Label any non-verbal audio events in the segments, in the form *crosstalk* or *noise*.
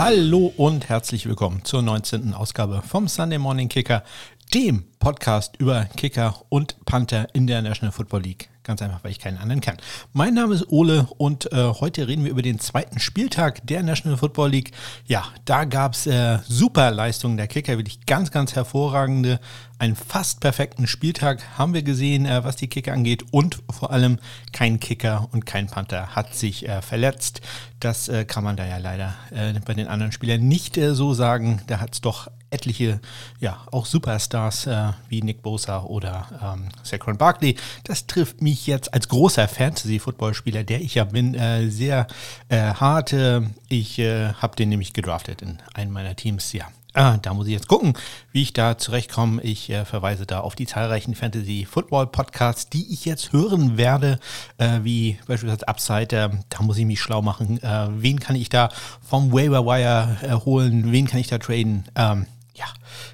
Hallo und herzlich willkommen zur 19. Ausgabe vom Sunday Morning Kicker, dem Podcast über Kicker und Panther in der National Football League. Ganz einfach, weil ich keinen anderen kann. Mein Name ist Ole und äh, heute reden wir über den zweiten Spieltag der National Football League. Ja, da gab es äh, super Leistungen der Kicker, wirklich ganz, ganz hervorragende. Einen fast perfekten Spieltag haben wir gesehen, äh, was die Kicker angeht. Und vor allem kein Kicker und kein Panther hat sich äh, verletzt. Das äh, kann man da ja leider äh, bei den anderen Spielern nicht so sagen. Da hat es doch etliche, ja, auch Superstars äh, wie Nick Bosa oder ähm, Saquon Barkley. Das trifft mich jetzt als großer Fantasy-Footballspieler, der ich ja bin, äh, sehr äh, hart. ich äh, habe den nämlich gedraftet in einem meiner Teams, ja. Ah, da muss ich jetzt gucken, wie ich da zurechtkomme. Ich äh, verweise da auf die zahlreichen Fantasy-Football-Podcasts, die ich jetzt hören werde, äh, wie beispielsweise Upside. Äh, da muss ich mich schlau machen. Äh, wen kann ich da vom Waiver Wire holen? Wen kann ich da traden? Ähm, ja,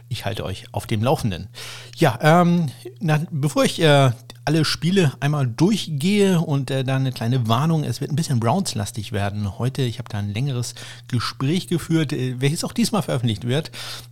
ich halte euch auf dem Laufenden. Ja, ähm, na, bevor ich äh, alle Spiele einmal durchgehe und äh, dann eine kleine Warnung, es wird ein bisschen Browns-lastig werden heute. Ich habe da ein längeres Gespräch geführt, äh, welches auch diesmal veröffentlicht wird.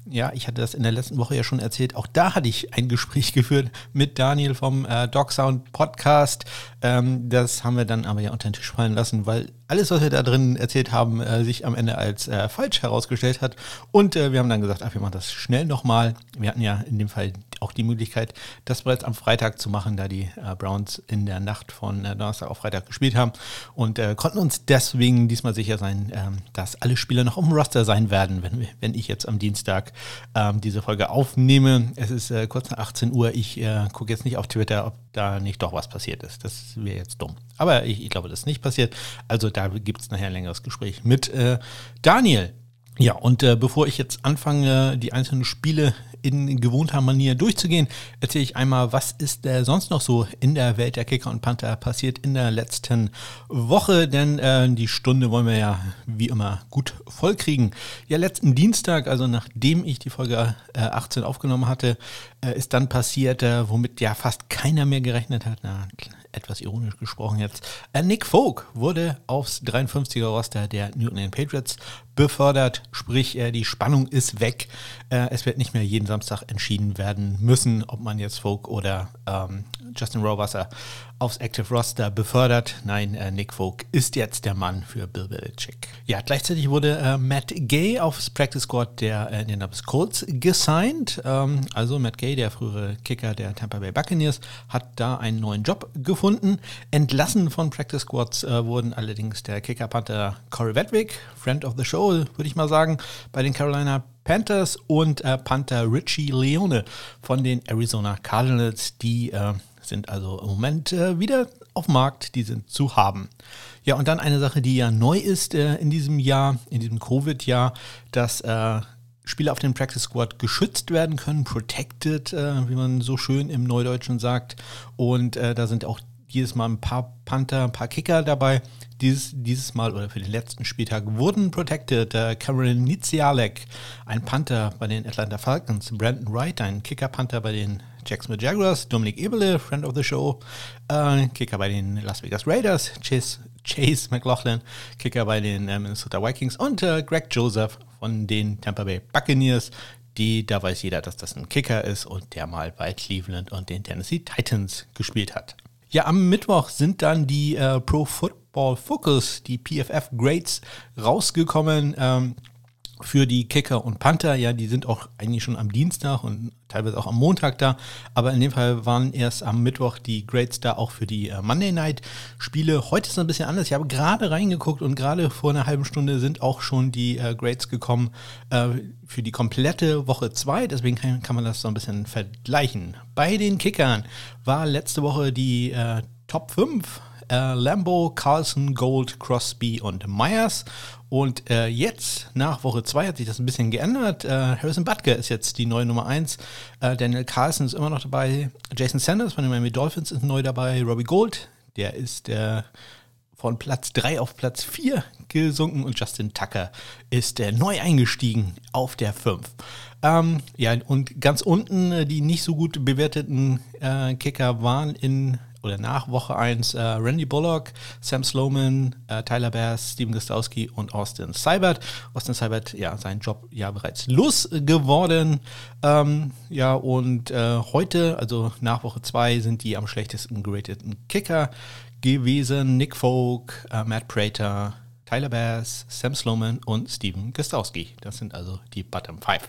Ja, ich hatte das in der letzten Woche ja schon erzählt. Auch da hatte ich ein Gespräch *laughs* geführt mit Daniel vom äh, Dog Sound Podcast. Ähm, das haben wir dann aber ja unter den Tisch fallen lassen, weil alles, was wir da drin erzählt haben, äh, sich am Ende als äh, falsch herausgestellt hat. Und äh, wir haben dann gesagt, ach, wir machen das schnell nochmal. Wir hatten ja in dem Fall auch die Möglichkeit, das bereits am Freitag zu machen, da die äh, Browns in der Nacht von äh, Donnerstag auf Freitag gespielt haben und äh, konnten uns deswegen diesmal sicher sein, ähm, dass alle Spieler noch dem Roster sein werden, wenn, wenn ich jetzt am Dienstag ähm, diese Folge aufnehme. Es ist kurz nach 18 Uhr. Ich gucke jetzt nicht auf Twitter, ob da nicht doch was passiert ist. Das wäre jetzt dumm. Aber ich, ich, glaube, das ist nicht passiert. Also da gibt es nachher ein längeres Gespräch mit äh, Daniel. Ja, und äh, bevor ich jetzt anfange, die einzelnen Spiele in gewohnter Manier durchzugehen, erzähle ich einmal, was ist äh, sonst noch so in der Welt der Kicker und Panther passiert in der letzten Woche, denn äh, die Stunde wollen wir ja wie immer gut vollkriegen. Ja, letzten Dienstag, also nachdem ich die Folge äh, 18 aufgenommen hatte, äh, ist dann passiert, äh, womit ja fast keiner mehr gerechnet hat. Na, etwas ironisch gesprochen jetzt. Äh, Nick Folk wurde aufs 53er Roster der New England Patriots befördert, sprich äh, die Spannung ist weg. Äh, es wird nicht mehr jeden Samstag entschieden werden müssen, ob man jetzt Folk oder ähm, Justin Rohrwasser aufs Active Roster befördert. Nein, äh, Nick Folk ist jetzt der Mann für Bill Belichick. Ja, gleichzeitig wurde äh, Matt Gay aufs Practice Squad der äh, Indianapolis Colts gesigned. Ähm, also Matt Gay, der frühere Kicker der Tampa Bay Buccaneers, hat da einen neuen Job gefunden. Entlassen von Practice Squads äh, wurden allerdings der Kicker-Panther Corey Wedwick, Friend of the Show, würde ich mal sagen, bei den Carolina Panthers und äh, Panther Richie Leone von den Arizona Cardinals, die äh, sind also im Moment äh, wieder auf Markt, die sind zu haben. Ja, und dann eine Sache, die ja neu ist äh, in diesem Jahr, in diesem Covid-Jahr, dass äh, Spieler auf dem Practice Squad geschützt werden können, protected, äh, wie man so schön im Neudeutschen sagt. Und äh, da sind auch jedes Mal ein paar Panther, ein paar Kicker dabei. Dieses, dieses Mal oder für den letzten Spieltag wurden protected äh, Cameron Nizialek, ein Panther bei den Atlanta Falcons, Brandon Wright, ein Kicker-Panther bei den Jacksonville Jaguars, Dominik Ebele, Friend of the Show, äh, Kicker bei den Las Vegas Raiders, Chase, Chase McLaughlin, Kicker bei den äh, Minnesota Vikings und äh, Greg Joseph von den Tampa Bay Buccaneers. Die, da weiß jeder, dass das ein Kicker ist und der mal bei Cleveland und den Tennessee Titans gespielt hat. Ja, am Mittwoch sind dann die äh, Pro Football Focus, die PFF Grades rausgekommen. Ähm, für die Kicker und Panther. Ja, die sind auch eigentlich schon am Dienstag und teilweise auch am Montag da. Aber in dem Fall waren erst am Mittwoch die Grades da auch für die äh, Monday Night Spiele. Heute ist es ein bisschen anders. Ich habe gerade reingeguckt und gerade vor einer halben Stunde sind auch schon die äh, Grades gekommen äh, für die komplette Woche 2. Deswegen kann, kann, man das so ein bisschen vergleichen. Bei den Kickern war letzte Woche die äh, Top 5 äh, Lambo, Carlson, Gold, Crosby und Myers. Und äh, jetzt, nach Woche 2, hat sich das ein bisschen geändert. Äh, Harrison Butker ist jetzt die neue Nummer 1. Äh, Daniel Carlson ist immer noch dabei. Jason Sanders von den Miami Dolphins ist neu dabei. Robbie Gold, der ist äh, von Platz 3 auf Platz 4 gesunken. Und Justin Tucker ist äh, neu eingestiegen auf der 5. Ähm, ja, und ganz unten äh, die nicht so gut bewerteten Kicker waren in oder nach Woche 1 äh, Randy Bullock, Sam Sloman, äh, Tyler Bass, Steven Gostowski und Austin Seibert. Austin Seibert, ja, sein Job ja bereits losgeworden. Ähm, ja, und äh, heute, also nach Woche 2, sind die am schlechtesten gerateten Kicker gewesen. Nick Folk, äh, Matt Prater, Tyler Bass, Sam Sloman und Steven Gostowski. Das sind also die Bottom 5.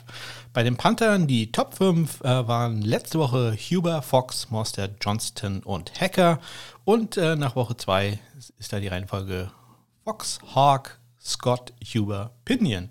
Bei den Panthern, die Top 5 äh, waren letzte Woche Huber, Fox, Monster, Johnston und Hacker. Und äh, nach Woche 2 ist da die Reihenfolge Fox, Hawk, Scott, Huber, Pinion.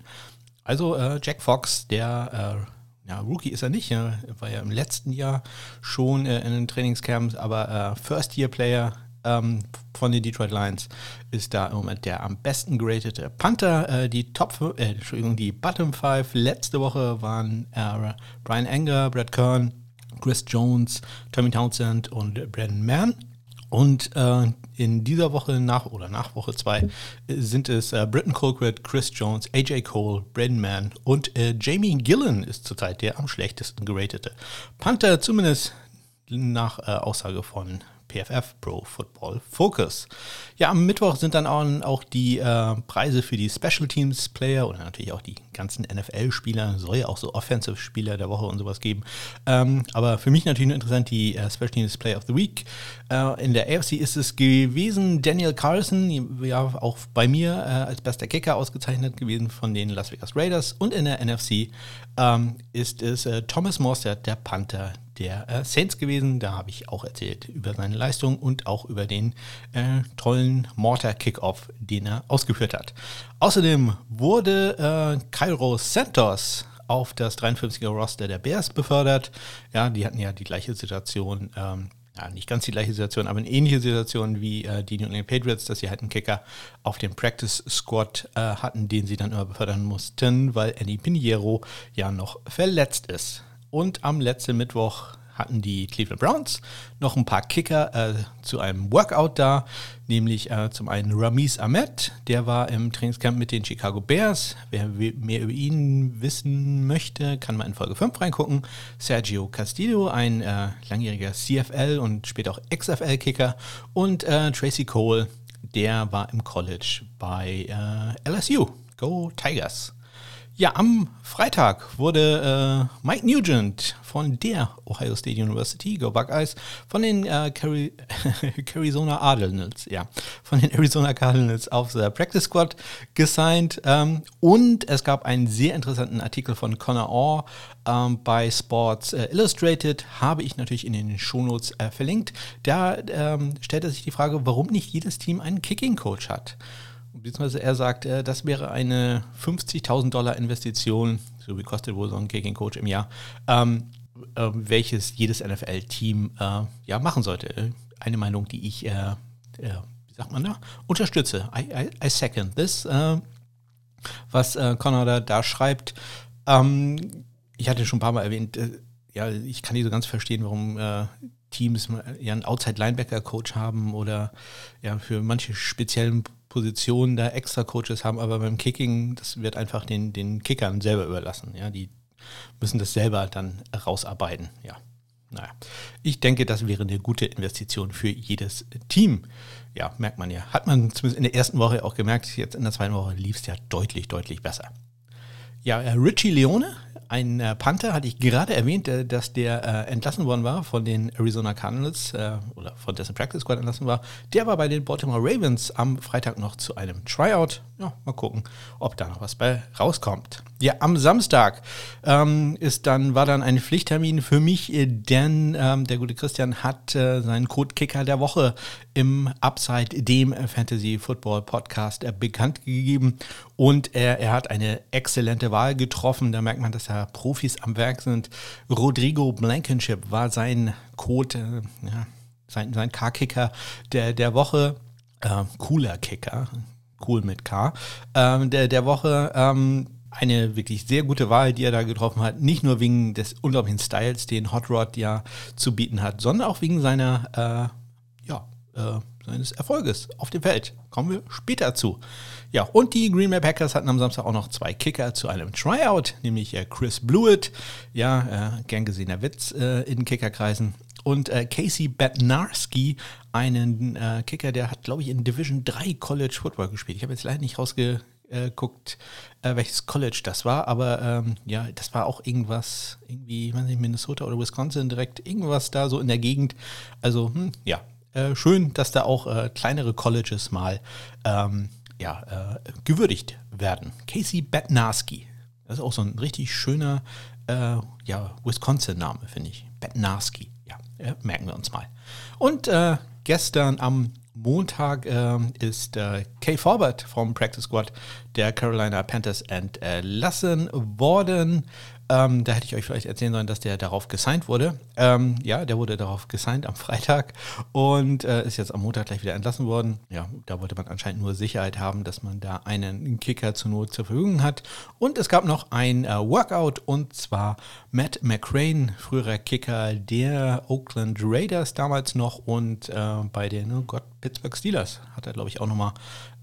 Also äh, Jack Fox, der äh, ja, Rookie ist er nicht, er war ja im letzten Jahr schon äh, in den Trainingscamps, aber äh, First-Year-Player ähm, von den Detroit Lions ist da im Moment der am besten geratete Panther. Äh, die Top, äh, Entschuldigung, die Bottom 5 letzte Woche waren äh, Brian Anger, Brad Kern, Chris Jones, Tommy Townsend und Brandon Mann. Und äh, in dieser Woche nach oder nach Woche 2 sind es äh, Britton Colquitt, Chris Jones, AJ Cole, Brandon Mann und äh, Jamie Gillen ist zurzeit der am schlechtesten geratete Panther, zumindest nach äh, Aussage von PFF, Pro Football Focus. Ja, am Mittwoch sind dann auch, die äh, Preise für die Special Teams Player oder natürlich auch die ganzen NFL-Spieler, soll ja auch so Offensive-Spieler der Woche und sowas geben. Ähm, aber für mich natürlich nur interessant die äh, Special Teams Player of the Week. Äh, in der AFC ist es gewesen Daniel Carlson, ja auch bei mir äh, als bester Kicker ausgezeichnet gewesen von den Las Vegas Raiders. Und in der NFC ähm, ist es äh, Thomas Morstead, der Panther der äh, Saints gewesen. Da habe ich auch erzählt über seine Leistung und auch über den äh, tollen Mortar-Kickoff, den er ausgeführt hat. Außerdem wurde äh, Cairo Santos auf das 53er Roster der Bears befördert. Ja, die hatten ja die gleiche Situation. Ähm, ja, nicht ganz die gleiche Situation, aber eine ähnliche Situation wie äh, die New England Patriots, dass sie halt einen Kicker auf dem Practice Squad äh, hatten, den sie dann immer befördern mussten, weil Eddie Piniero ja noch verletzt ist. Und am letzten Mittwoch hatten die Cleveland Browns noch ein paar Kicker äh, zu einem Workout da, nämlich äh, zum einen Ramis Ahmed, der war im Trainingscamp mit den Chicago Bears. Wer mehr über ihn wissen möchte, kann mal in Folge 5 reingucken. Sergio Castillo, ein äh, langjähriger CFL und später auch XFL-Kicker. Und äh, Tracy Cole, der war im College bei äh, LSU. Go Tigers! Ja, am Freitag wurde äh, Mike Nugent von der Ohio State University, Go Buckeyes, von den äh, *laughs* Arizona Cardinals, ja, von den Arizona Cardinals auf der Practice Squad gesigned. Ähm, und es gab einen sehr interessanten Artikel von Connor Orr ähm, bei Sports äh, Illustrated, habe ich natürlich in den Shownotes äh, verlinkt. Da ähm, stellt er sich die Frage, warum nicht jedes Team einen Kicking Coach hat beziehungsweise er sagt, äh, das wäre eine 50.000 Dollar Investition, so wie kostet wohl so ein Kicking Coach im Jahr, ähm, äh, welches jedes NFL-Team äh, ja machen sollte. Eine Meinung, die ich, äh, äh, wie sagt man da, unterstütze. I, I, I second this, äh, was Connor da, da schreibt. Ähm, ich hatte schon ein paar Mal erwähnt, ja, ich kann nicht so ganz verstehen, warum Teams ja einen Outside-Linebacker-Coach haben oder ja für manche speziellen Positionen da extra Coaches haben, aber beim Kicking, das wird einfach den, den Kickern selber überlassen. Ja, die müssen das selber dann rausarbeiten. Ja, naja. Ich denke, das wäre eine gute Investition für jedes Team. Ja, merkt man ja. Hat man zumindest in der ersten Woche auch gemerkt, jetzt in der zweiten Woche lief es ja deutlich, deutlich besser. Ja, Richie Leone ein äh, Panther hatte ich gerade erwähnt, äh, dass der äh, entlassen worden war von den Arizona Cardinals äh, oder von dessen Practice Squad entlassen war. Der war bei den Baltimore Ravens am Freitag noch zu einem Tryout. Ja, mal gucken, ob da noch was bei rauskommt. Ja, am Samstag ähm, ist dann, war dann ein Pflichttermin für mich, äh, denn ähm, der gute Christian hat äh, seinen Code-Kicker der Woche im Upside, dem Fantasy Football Podcast, bekannt gegeben. Und er, er hat eine exzellente Wahl getroffen. Da merkt man, dass er Profis am Werk sind. Rodrigo Blankenship war sein Code, äh, ja, sein, sein K-Kicker der, der Woche. Äh, cooler Kicker, cool mit K, ähm, der, der Woche. Ähm, eine wirklich sehr gute Wahl, die er da getroffen hat. Nicht nur wegen des unglaublichen Styles, den Hot Rod ja zu bieten hat, sondern auch wegen seiner, äh, ja, äh, seines Erfolges auf dem Feld. Kommen wir später zu. Ja, und die Green Bay Packers hatten am Samstag auch noch zwei Kicker zu einem Tryout, nämlich äh, Chris Blewett, ja, äh, gern gesehener Witz äh, in Kickerkreisen, und äh, Casey Bednarski, einen äh, Kicker, der hat, glaube ich, in Division 3 College Football gespielt. Ich habe jetzt leider nicht rausgeguckt, äh, welches College das war, aber ähm, ja, das war auch irgendwas, irgendwie, ich weiß nicht, Minnesota oder Wisconsin direkt, irgendwas da so in der Gegend. Also, hm, ja, äh, schön, dass da auch äh, kleinere Colleges mal ähm, ja, äh, gewürdigt werden. Casey Bednarski, das ist auch so ein richtig schöner äh, ja, Wisconsin-Name, finde ich. Bednarski, ja, äh, merken wir uns mal. Und gestern am Montag ist Kay Forbert vom Practice Squad der Carolina Panthers entlassen worden. Ähm, da hätte ich euch vielleicht erzählen sollen, dass der darauf gesigned wurde. Ähm, ja, der wurde darauf gesigned am Freitag und äh, ist jetzt am Montag gleich wieder entlassen worden. Ja, da wollte man anscheinend nur Sicherheit haben, dass man da einen Kicker zur Not zur Verfügung hat. Und es gab noch ein äh, Workout und zwar Matt McCrane, früherer Kicker der Oakland Raiders damals noch und äh, bei den, oh Gott, Pittsburgh Steelers hat er, glaube ich, auch nochmal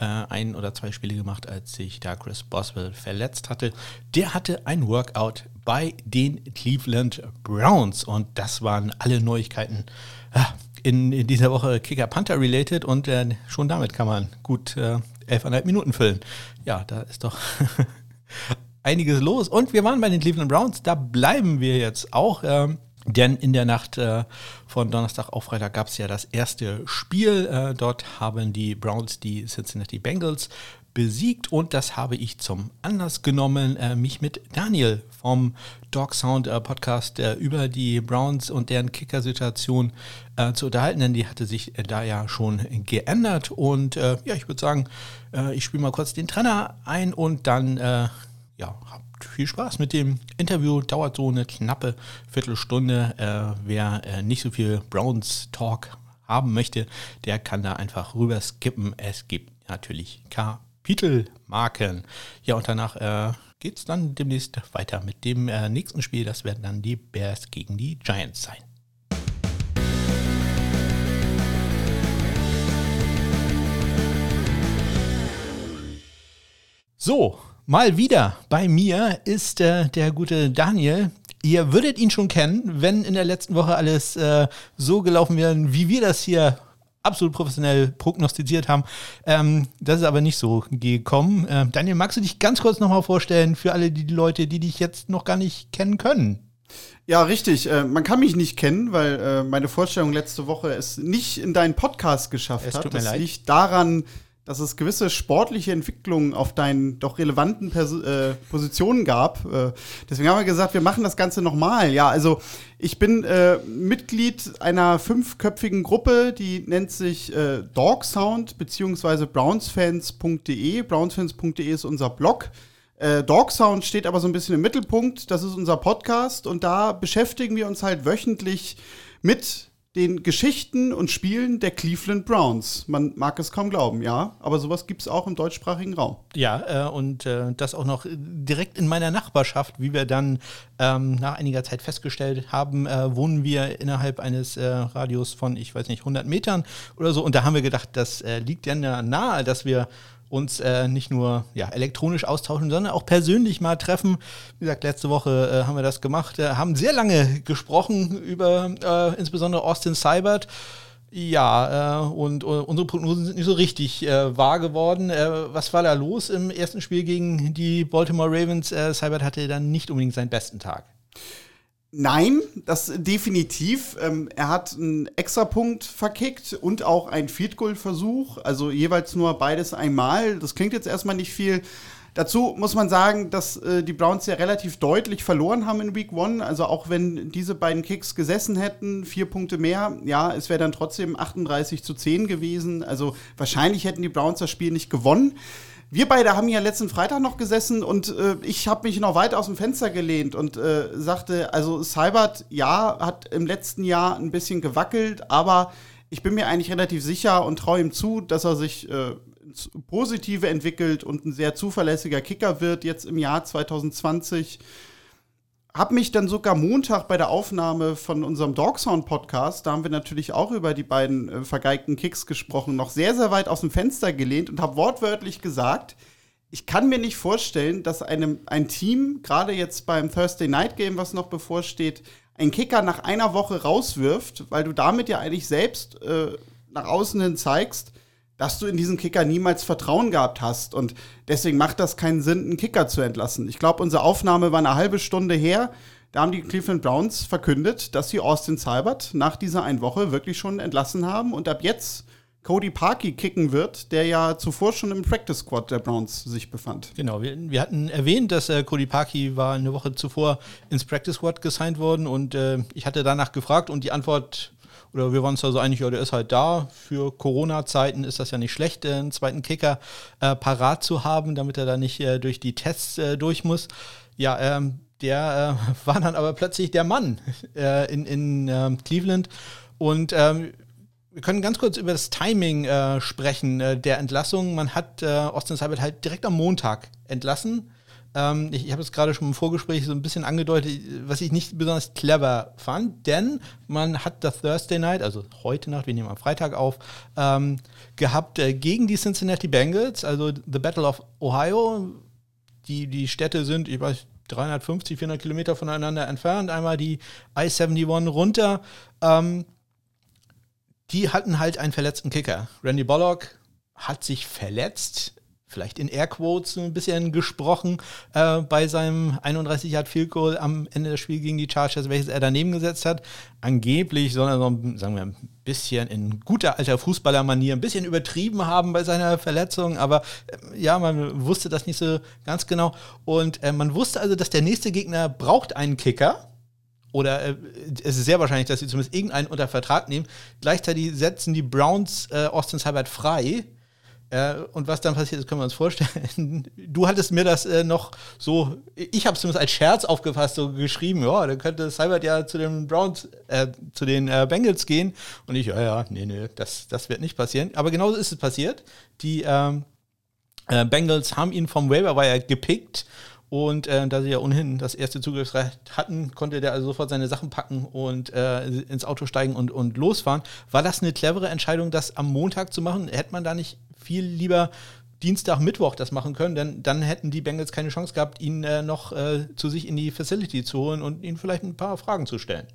äh, ein oder zwei Spiele gemacht, als sich da Chris Boswell verletzt hatte. Der hatte ein Workout bei den Cleveland Browns und das waren alle Neuigkeiten äh, in, in, dieser Woche Kicker Panther related und äh, schon damit kann man gut äh, 11,5 Minuten füllen. Ja, da ist doch *laughs* einiges los und wir waren bei den Cleveland Browns, da bleiben wir jetzt auch. Ähm, denn in der Nacht äh, von Donnerstag auf Freitag gab es ja das erste Spiel. Äh, dort haben die Browns die Cincinnati Bengals besiegt und das habe ich zum Anlass genommen, äh, mich mit Daniel vom Dog Sound äh, Podcast äh, über die Browns und deren Kicker-Situation äh, zu unterhalten, denn die hatte sich da ja schon geändert und ja, ich würde sagen, ich spiele mal kurz den Trainer ein und dann ja, viel Spaß mit dem Interview. Dauert so eine knappe Viertelstunde. Äh, wer äh, nicht so viel Browns Talk haben möchte, der kann da einfach rüber skippen. Es gibt natürlich Kapitelmarken. Ja, und danach äh, geht es dann demnächst weiter mit dem äh, nächsten Spiel. Das werden dann die Bears gegen die Giants sein. So, Mal wieder bei mir ist äh, der gute Daniel. Ihr würdet ihn schon kennen, wenn in der letzten Woche alles äh, so gelaufen wäre, wie wir das hier absolut professionell prognostiziert haben. Ähm, das ist aber nicht so gekommen. Äh, Daniel, magst du dich ganz kurz nochmal vorstellen für alle die, die Leute, die dich jetzt noch gar nicht kennen können? Ja, richtig. Äh, man kann mich nicht kennen, weil äh, meine Vorstellung letzte Woche es nicht in deinen Podcast geschafft es hat. Tut mir das leid. liegt daran, dass es gewisse sportliche Entwicklungen auf deinen doch relevanten Pers äh, Positionen gab. Äh, deswegen haben wir gesagt, wir machen das Ganze nochmal. Ja, also ich bin äh, Mitglied einer fünfköpfigen Gruppe, die nennt sich äh, Dog Sound bzw. brownsfans.de. Brownsfans.de ist unser Blog. Äh, Dog Sound steht aber so ein bisschen im Mittelpunkt. Das ist unser Podcast und da beschäftigen wir uns halt wöchentlich mit den Geschichten und Spielen der Cleveland Browns. Man mag es kaum glauben, ja, aber sowas gibt es auch im deutschsprachigen Raum. Ja, äh, und äh, das auch noch direkt in meiner Nachbarschaft, wie wir dann ähm, nach einiger Zeit festgestellt haben, äh, wohnen wir innerhalb eines äh, Radius von, ich weiß nicht, 100 Metern oder so. Und da haben wir gedacht, das äh, liegt ja nahe, dass wir uns äh, nicht nur ja, elektronisch austauschen, sondern auch persönlich mal treffen. Wie gesagt, letzte Woche äh, haben wir das gemacht, äh, haben sehr lange gesprochen über äh, insbesondere Austin Seibert. Ja, äh, und, unsere Prognosen sind nicht so richtig äh, wahr geworden. was war da los im ersten Spiel gegen die Baltimore Ravens? Seibert hatte dann nicht unbedingt seinen besten Tag. Nein, das definitiv. Ähm, er hat einen Extrapunkt verkickt und auch einen Field Goal Versuch, also jeweils nur beides einmal. Das klingt jetzt erstmal nicht viel. Dazu muss man sagen, dass äh, die Browns ja relativ deutlich verloren haben in Week One. Also auch wenn diese beiden Kicks gesessen hätten, vier Punkte mehr, ja, es wäre dann trotzdem 38 zu 10 gewesen. Also wahrscheinlich hätten die Browns das Spiel nicht gewonnen. Wir beide haben ja letzten Freitag noch gesessen und äh, ich habe mich noch weit aus dem Fenster gelehnt und äh, sagte, also Cybert, ja, hat im letzten Jahr ein bisschen gewackelt, aber ich bin mir eigentlich relativ sicher und traue ihm zu, dass er sich äh, Positive entwickelt und ein sehr zuverlässiger Kicker wird jetzt im Jahr 2020 habe mich dann sogar Montag bei der Aufnahme von unserem Dogsound Podcast, da haben wir natürlich auch über die beiden äh, vergeigten Kicks gesprochen, noch sehr, sehr weit aus dem Fenster gelehnt und habe wortwörtlich gesagt, ich kann mir nicht vorstellen, dass einem, ein Team, gerade jetzt beim Thursday Night Game, was noch bevorsteht, einen Kicker nach einer Woche rauswirft, weil du damit ja eigentlich selbst äh, nach außen hin zeigst, dass du in diesen Kicker niemals Vertrauen gehabt hast. Und deswegen macht das keinen Sinn, einen Kicker zu entlassen. Ich glaube, unsere Aufnahme war eine halbe Stunde her. Da haben die Cleveland Browns verkündet, dass sie Austin Seibert nach dieser einen Woche wirklich schon entlassen haben und ab jetzt Cody Parkey kicken wird, der ja zuvor schon im Practice Squad der Browns sich befand. Genau, wir, wir hatten erwähnt, dass äh, Cody Parkey war eine Woche zuvor ins Practice Squad gesigned worden und äh, ich hatte danach gefragt und die Antwort oder wir waren uns da so einig, ja, der ist halt da. Für Corona-Zeiten ist das ja nicht schlecht, äh, einen zweiten Kicker äh, parat zu haben, damit er da nicht äh, durch die Tests äh, durch muss. Ja, ähm, der äh, *laughs* war dann aber plötzlich der Mann *laughs* äh, in, in ähm, Cleveland. Und ähm, wir können ganz kurz über das Timing sprechen der Entlassung. Man hat Austin Seibert halt direkt am Montag entlassen ähm, ich, ich habe es gerade schon im Vorgespräch so ein bisschen angedeutet, was ich nicht besonders clever fand, denn man hat das Thursday Night, also heute Nacht, wir nehmen am Freitag auf, ähm, gehabt äh, gegen die Cincinnati Bengals, also The Battle of Ohio. Die, die Städte sind, ich weiß, 350, 400 Kilometer voneinander entfernt. Einmal die I-71 runter. Ähm, die hatten halt einen verletzten Kicker. Randy Bollock hat sich verletzt vielleicht in Airquotes ein bisschen gesprochen äh, bei seinem 31 Yard Field Goal am Ende des Spiels gegen die Chargers, welches er daneben gesetzt hat. Angeblich soll er so, sagen wir, ein bisschen in guter alter Fußballermanier ein bisschen übertrieben haben bei seiner Verletzung, aber äh, ja, man wusste das nicht so ganz genau. Und äh, man wusste also, dass der nächste Gegner braucht einen Kicker oder äh, es ist sehr wahrscheinlich, dass sie zumindest irgendeinen unter Vertrag nehmen. Gleichzeitig setzen die Browns äh, Austin Seibert frei. Äh, und was dann passiert ist, können wir uns vorstellen. *laughs* Du hattest mir das äh, noch so, ich habe es zumindest als Scherz aufgefasst, so geschrieben, ja, dann könnte Cybert ja zu den Browns, äh, zu den äh, Bengals gehen. Und ich, ja, ja, nee, nee, das, das wird nicht passieren. Aber genauso ist es passiert. Die ähm, äh, Bengals haben ihn vom Waiver Wire gepickt und äh, da sie ja ohnehin das erste Zugriffsrecht hatten, konnte der also sofort seine Sachen packen und äh, ins Auto steigen und, und losfahren. War das eine clevere Entscheidung, das am Montag zu machen? Hätte man da nicht viel lieber Dienstag, Mittwoch das machen können, denn dann hätten die Bengals keine Chance gehabt, ihn äh, noch äh, zu sich in die Facility zu holen und ihn vielleicht ein paar Fragen zu stellen.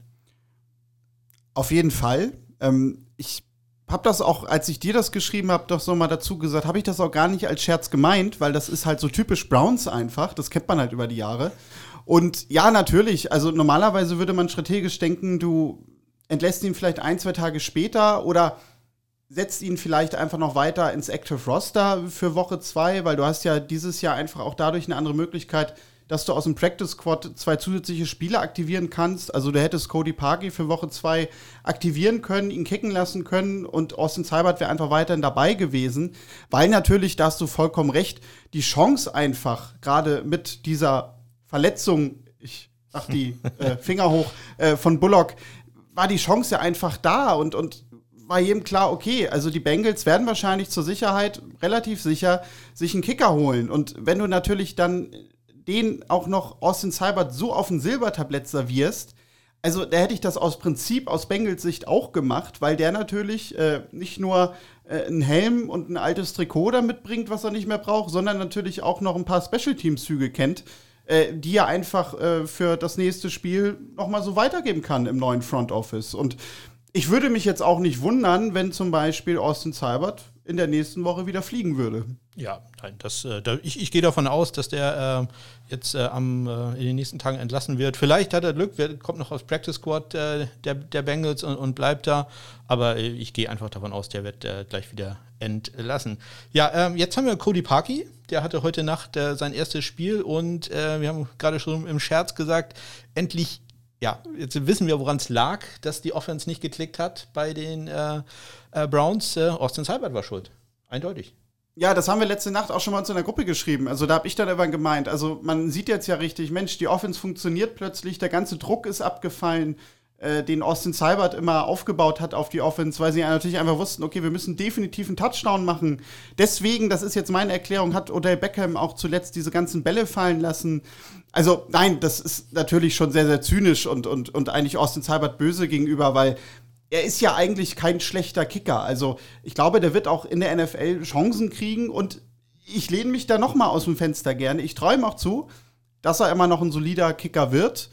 Auf jeden Fall. Ähm, ich habe das auch, als ich dir das geschrieben habe, doch so mal dazu gesagt, habe ich das auch gar nicht als Scherz gemeint, weil das ist halt so typisch Browns einfach. Das kennt man halt über die Jahre. Und ja, natürlich, also normalerweise würde man strategisch denken, du entlässt ihn vielleicht ein, zwei Tage später oder setzt ihn vielleicht einfach noch weiter ins Active Roster für Woche zwei, weil du hast ja dieses Jahr einfach auch dadurch eine andere Möglichkeit, dass du aus dem Practice Squad zwei zusätzliche Spieler aktivieren kannst. Also du hättest Cody Parkey für Woche zwei aktivieren können, ihn kicken lassen können und Austin Seibert wäre einfach weiterhin dabei gewesen, weil natürlich, da hast du vollkommen recht, die Chance einfach, gerade mit dieser Verletzung, ich mach die *laughs* äh, Finger hoch, äh, von Bullock, war die Chance ja einfach da und, und war jedem klar, okay, also die Bengals werden wahrscheinlich zur Sicherheit relativ sicher sich einen Kicker holen. Und wenn du natürlich dann den auch noch Austin Seibert so auf ein Silbertablett servierst, also da hätte ich das aus Prinzip aus Bengals Sicht auch gemacht, weil der natürlich äh, nicht nur äh, einen Helm und ein altes Trikot da mitbringt, was er nicht mehr braucht, sondern natürlich auch noch ein paar Special Team Züge kennt, äh, die er einfach äh, für das nächste Spiel noch mal so weitergeben kann im neuen Front Office. Und ich würde mich jetzt auch nicht wundern, wenn zum Beispiel Austin Seibert in der nächsten Woche wieder fliegen würde. Ja, nein, das, äh, da, ich, ich gehe davon aus, dass der äh, jetzt äh, am, äh, in den nächsten Tagen entlassen wird. Vielleicht hat er Glück, wer, kommt noch aus Practice Squad äh, der, der Bengals und, und, bleibt da. Aber äh, ich gehe einfach davon aus, der wird gleich wieder entlassen. Ja, ähm, jetzt haben wir Cody Parkey. Der hatte heute Nacht sein erstes Spiel und wir haben gerade schon im Scherz gesagt, endlich ja, jetzt wissen wir, woran es lag, dass die Offense nicht geklickt hat bei den äh, äh, Browns. Äh, Austin Seibert war schuld. Eindeutig. Ja, das haben wir letzte Nacht auch schon mal in einer Gruppe geschrieben. Also da habe ich dann irgendwann gemeint, also man sieht jetzt ja richtig, Mensch, die Offense funktioniert plötzlich, der ganze Druck ist abgefallen, äh, den Austin Seibert immer aufgebaut hat auf die Offense, weil sie ja natürlich einfach wussten, okay, wir müssen definitiv einen Touchdown machen. Deswegen, das ist jetzt meine Erklärung, hat Odell Beckham auch zuletzt diese ganzen Bälle fallen lassen. Also nein, das ist natürlich schon sehr, sehr zynisch und, und, und eigentlich Austin Seibert böse gegenüber, weil er ist ja eigentlich kein schlechter Kicker. Also ich glaube, der wird auch in der NFL Chancen kriegen und ich lehne mich da noch mal aus dem Fenster gerne. Ich träume auch zu, dass er immer noch ein solider Kicker wird.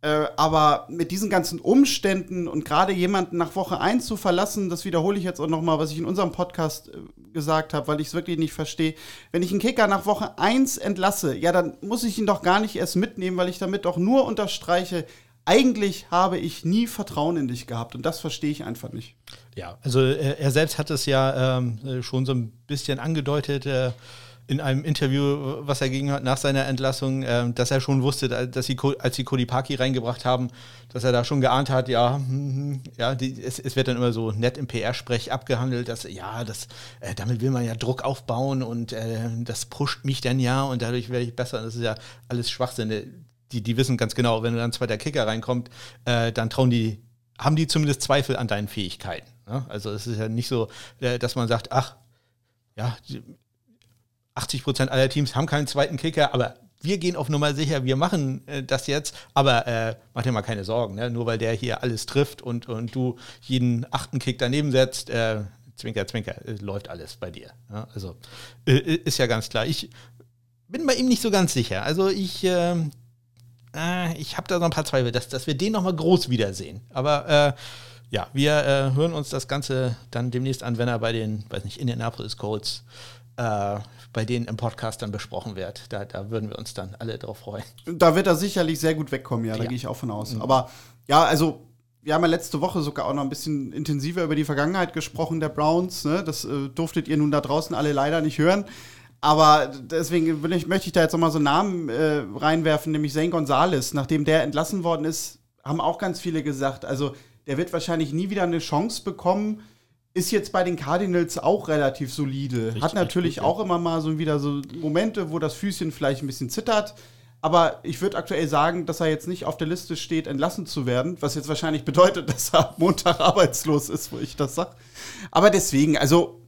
Äh, aber mit diesen ganzen Umständen und gerade jemanden nach Woche 1 zu verlassen, das wiederhole ich jetzt auch nochmal, was ich in unserem Podcast äh, gesagt habe, weil ich es wirklich nicht verstehe. Wenn ich einen Kicker nach Woche 1 entlasse, ja, dann muss ich ihn doch gar nicht erst mitnehmen, weil ich damit doch nur unterstreiche, eigentlich habe ich nie Vertrauen in dich gehabt und das verstehe ich einfach nicht. Ja, also er, er selbst hat es ja ähm, schon so ein bisschen angedeutet. Äh in einem Interview, was er gegeben hat nach seiner Entlassung, äh, dass er schon wusste, dass sie, als sie Kodipaki reingebracht haben, dass er da schon geahnt hat, ja, hm, ja, die, es, es, wird dann immer so nett im PR-Sprech abgehandelt, dass ja, das, äh, damit will man ja Druck aufbauen und äh, das pusht mich dann ja und dadurch werde ich besser. Das ist ja alles Schwachsinn. Die, die wissen ganz genau, wenn dann zweiter Kicker reinkommt, äh, dann trauen die, haben die zumindest Zweifel an deinen Fähigkeiten. Ne? Also es ist ja nicht so, äh, dass man sagt, ach, ja, 80 Prozent aller Teams haben keinen zweiten Kicker, aber wir gehen auf Nummer sicher, wir machen äh, das jetzt, aber äh, mach dir mal keine Sorgen, ne? nur weil der hier alles trifft und, und du jeden achten Kick daneben setzt, äh, Zwinker, Zwinker, äh, läuft alles bei dir. Ja? Also äh, ist ja ganz klar. Ich bin bei ihm nicht so ganz sicher. Also ich, ähm, äh, ich habe da so ein paar Zweifel, dass, dass wir den nochmal groß wiedersehen. Aber ja, wir hören uns das Ganze dann demnächst an, wenn er bei den, weiß nicht, Indianapolis Colts äh, bei denen im Podcast dann besprochen wird. Da, da würden wir uns dann alle drauf freuen. Da wird er sicherlich sehr gut wegkommen, ja, da ja. gehe ich auch von aus. Mhm. Aber ja, also wir haben ja letzte Woche sogar auch noch ein bisschen intensiver über die Vergangenheit gesprochen der Browns. Ne? Das äh, durftet ihr nun da draußen alle leider nicht hören. Aber deswegen ich, möchte ich da jetzt nochmal so einen Namen äh, reinwerfen, nämlich Zane Gonzalez. Nachdem der entlassen worden ist, haben auch ganz viele gesagt, also der wird wahrscheinlich nie wieder eine Chance bekommen, ist jetzt bei den Cardinals auch relativ solide. Richtig, Hat natürlich gut, auch ja. immer mal so wieder so Momente, wo das Füßchen vielleicht ein bisschen zittert. Aber ich würde aktuell sagen, dass er jetzt nicht auf der Liste steht, entlassen zu werden, was jetzt wahrscheinlich bedeutet, *laughs* dass er Montag arbeitslos ist, wo ich das sage. Aber deswegen, also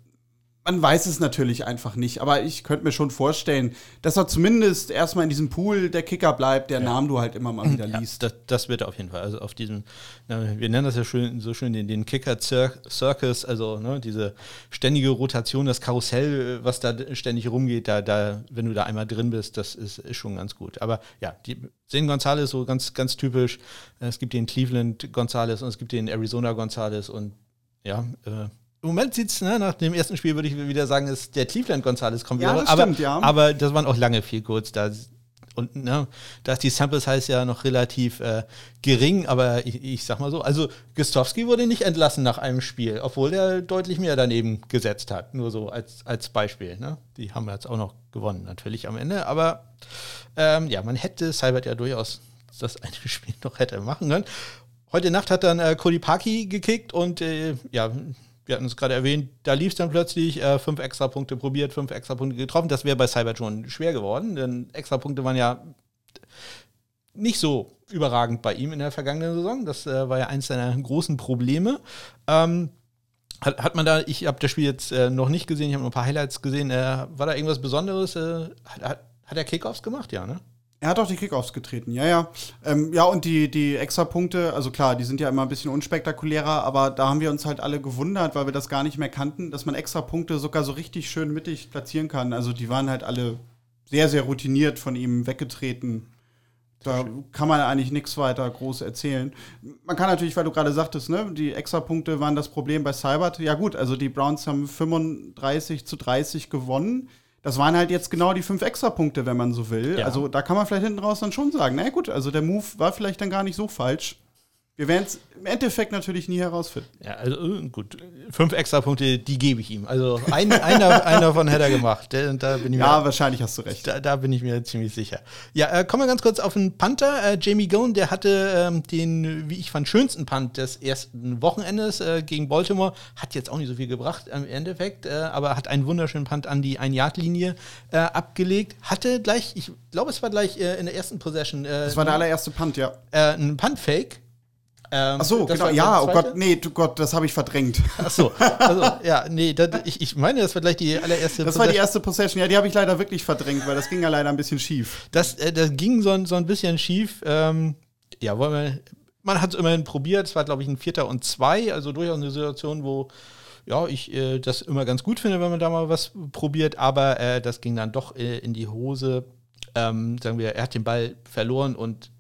man weiß es natürlich einfach nicht, aber ich könnte mir schon vorstellen, dass er zumindest erstmal in diesem Pool der Kicker bleibt, der ja. Namen du halt immer mal wieder ja, liest. Das, das, wird auf jeden Fall. Also auf diesem, wir nennen das ja schön, so schön den, den Kicker-Circus, also ne, diese ständige Rotation, das Karussell, was da ständig rumgeht, da, da, wenn du da einmal drin bist, das ist, ist schon ganz gut. Aber ja, die Zen Gonzalez so ganz, ganz typisch. Es gibt den Cleveland Gonzalez und es gibt den Arizona Gonzalez und ja, äh, im Moment sieht es, ne, nach dem ersten Spiel würde ich wieder sagen, ist der Cleveland Gonzalez kommt ja, wieder. Aber, stimmt, ja. aber das waren auch lange viel kurz. Da, und ne, da ist die Sample Size ja noch relativ äh, gering, aber ich, ich, sag mal so, also Gustowski wurde nicht entlassen nach einem Spiel, obwohl er deutlich mehr daneben gesetzt hat. Nur so als, als Beispiel. Ne? Die haben jetzt auch noch gewonnen, natürlich am Ende. Aber ähm, ja, man hätte Seibert ja durchaus das *laughs* eine Spiel noch hätte machen können. Heute Nacht hat dann äh, Cody Parky gekickt und äh, ja, wir hatten es gerade erwähnt, da lief es dann plötzlich, äh, fünf extra Punkte probiert, fünf extra Punkte getroffen. Das wäre bei Cyber schon schwer geworden, denn extra Punkte waren ja nicht so überragend bei ihm in der vergangenen Saison. Das äh, war ja eins seiner großen Probleme. Ähm, hat, hat man da, ich habe das Spiel jetzt äh, noch nicht gesehen, ich habe nur ein paar Highlights gesehen. Äh, war da irgendwas Besonderes? Äh, hat, hat, hat er Kickoffs gemacht? Ja, ne? Er hat auch die Kickoffs getreten, ja, ja. Ähm, ja, und die, die Extrapunkte, also klar, die sind ja immer ein bisschen unspektakulärer, aber da haben wir uns halt alle gewundert, weil wir das gar nicht mehr kannten, dass man Extrapunkte sogar so richtig schön mittig platzieren kann. Also die waren halt alle sehr, sehr routiniert von ihm weggetreten. Da kann man eigentlich nichts weiter groß erzählen. Man kann natürlich, weil du gerade sagtest, ne, die Extrapunkte waren das Problem bei Cybert. Ja gut, also die Browns haben 35 zu 30 gewonnen das waren halt jetzt genau die fünf Extrapunkte, wenn man so will. Ja. Also da kann man vielleicht hinten raus dann schon sagen, na gut, also der Move war vielleicht dann gar nicht so falsch. Wir werden es im Endeffekt natürlich nie herausfinden. Ja, also äh, gut. Fünf extra Punkte, die gebe ich ihm. Also ein, einer, einer von hätte er gemacht. Da bin ich ja, mir, wahrscheinlich hast du recht. Da, da, bin ich mir ziemlich sicher. Ja, äh, kommen wir ganz kurz auf den Panther. Äh, Jamie Gone, der hatte ähm, den, wie ich fand, schönsten Punt des ersten Wochenendes äh, gegen Baltimore. Hat jetzt auch nicht so viel gebracht im Endeffekt, äh, aber hat einen wunderschönen Punt an die Ein-Yard-Linie äh, abgelegt. Hatte gleich, ich glaube, es war gleich in der ersten Possession. das war der allererste Punt, ja. ein Punt-Fake ähm, Ach so, genau. Ja, oh Gott, nee, du Gott, das habe ich verdrängt. Ach so, *laughs* also, ja, nee, das, ich, ich meine, das war gleich die allererste Das war die erste Possession, ja, die habe ich leider wirklich verdrängt, weil das ging ja leider ein bisschen schief. Das, äh, das ging so, so ein bisschen schief. Ähm, ja, wollen wir, man hat es immerhin probiert, es war, glaube ich, ein Vierter und Zwei, also durchaus eine Situation, wo ja, ich äh, das immer ganz gut finde, wenn man da mal was probiert, aber äh, das ging dann doch äh, in die Hose. Ähm, sagen wir, er hat den Ball verloren und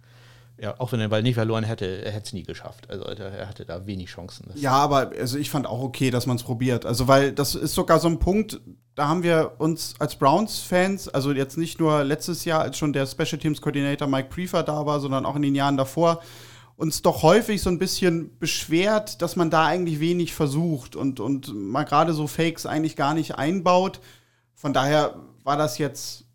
ja, auch wenn er den Ball nicht verloren hätte, er hätte es nie geschafft. Also er hatte da wenig Chancen. Ja, aber also ich fand auch okay, dass man es probiert. Also weil das ist sogar so ein Punkt, da haben wir uns als Browns-Fans, also jetzt nicht nur letztes Jahr, als schon der Special Teams Coordinator Mike Prefer da war, sondern auch in den Jahren davor, uns doch häufig so ein bisschen beschwert, dass man da eigentlich wenig versucht und, und mal gerade so Fakes eigentlich gar nicht einbaut. Von daher war das jetzt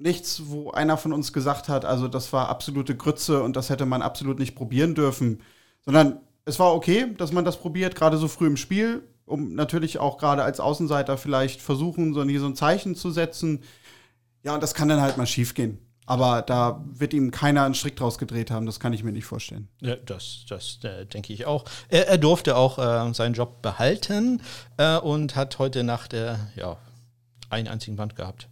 nichts, wo einer von uns gesagt hat, also das war absolute Grütze und das hätte man absolut nicht probieren dürfen, sondern es war okay, dass man das probiert, gerade so früh im Spiel, um natürlich auch gerade als Außenseiter vielleicht versuchen, so, hier so ein Zeichen zu setzen. Ja, und das kann dann halt mal schiefgehen. Aber da wird ihm keiner einen Strick draus gedreht haben, das kann ich mir nicht vorstellen. Ja, das das äh, denke ich auch. Er, er durfte auch äh, seinen Job behalten äh, und hat heute Nacht äh, ja, einen einzigen Band gehabt.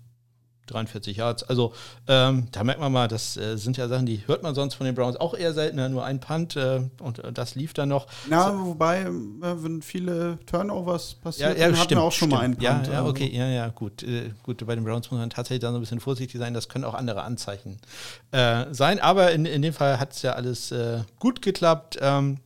43 Yards. Also ähm, da merkt man mal, das äh, sind ja Sachen, die hört man sonst von den Browns auch eher seltener, nur ein Punt äh, und äh, das lief dann noch. Na, so. wobei, äh, wenn viele Turnovers passieren, ja, ja, hatten wir auch schon stimmt. mal einen Punt. Ja, ja also. okay, ja, ja, gut. Äh, gut, bei den Browns muss man tatsächlich da so ein bisschen vorsichtig sein, das können auch andere Anzeichen äh, sein, aber in, in dem Fall hat es ja alles gut geklappt. Ähm,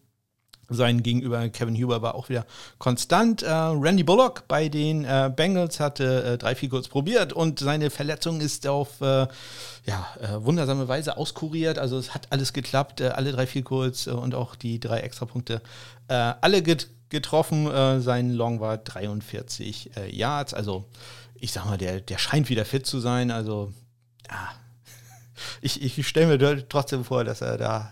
sein Gegenüber Kevin Huber war auch wieder konstant. Äh, Randy Bullock bei den äh, Bengals hatte äh, drei, vier kurz probiert und seine Verletzung ist auf äh, ja, äh, wundersame Weise auskuriert. Also es hat alles geklappt, äh, alle drei, vier kurz und auch die drei Extrapunkte alle get getroffen. sein Long war 43 Yards. Also ich sag mal, der, der scheint wieder fit zu sein. Also ja, ich, ich stelle mir trotzdem vor, dass er da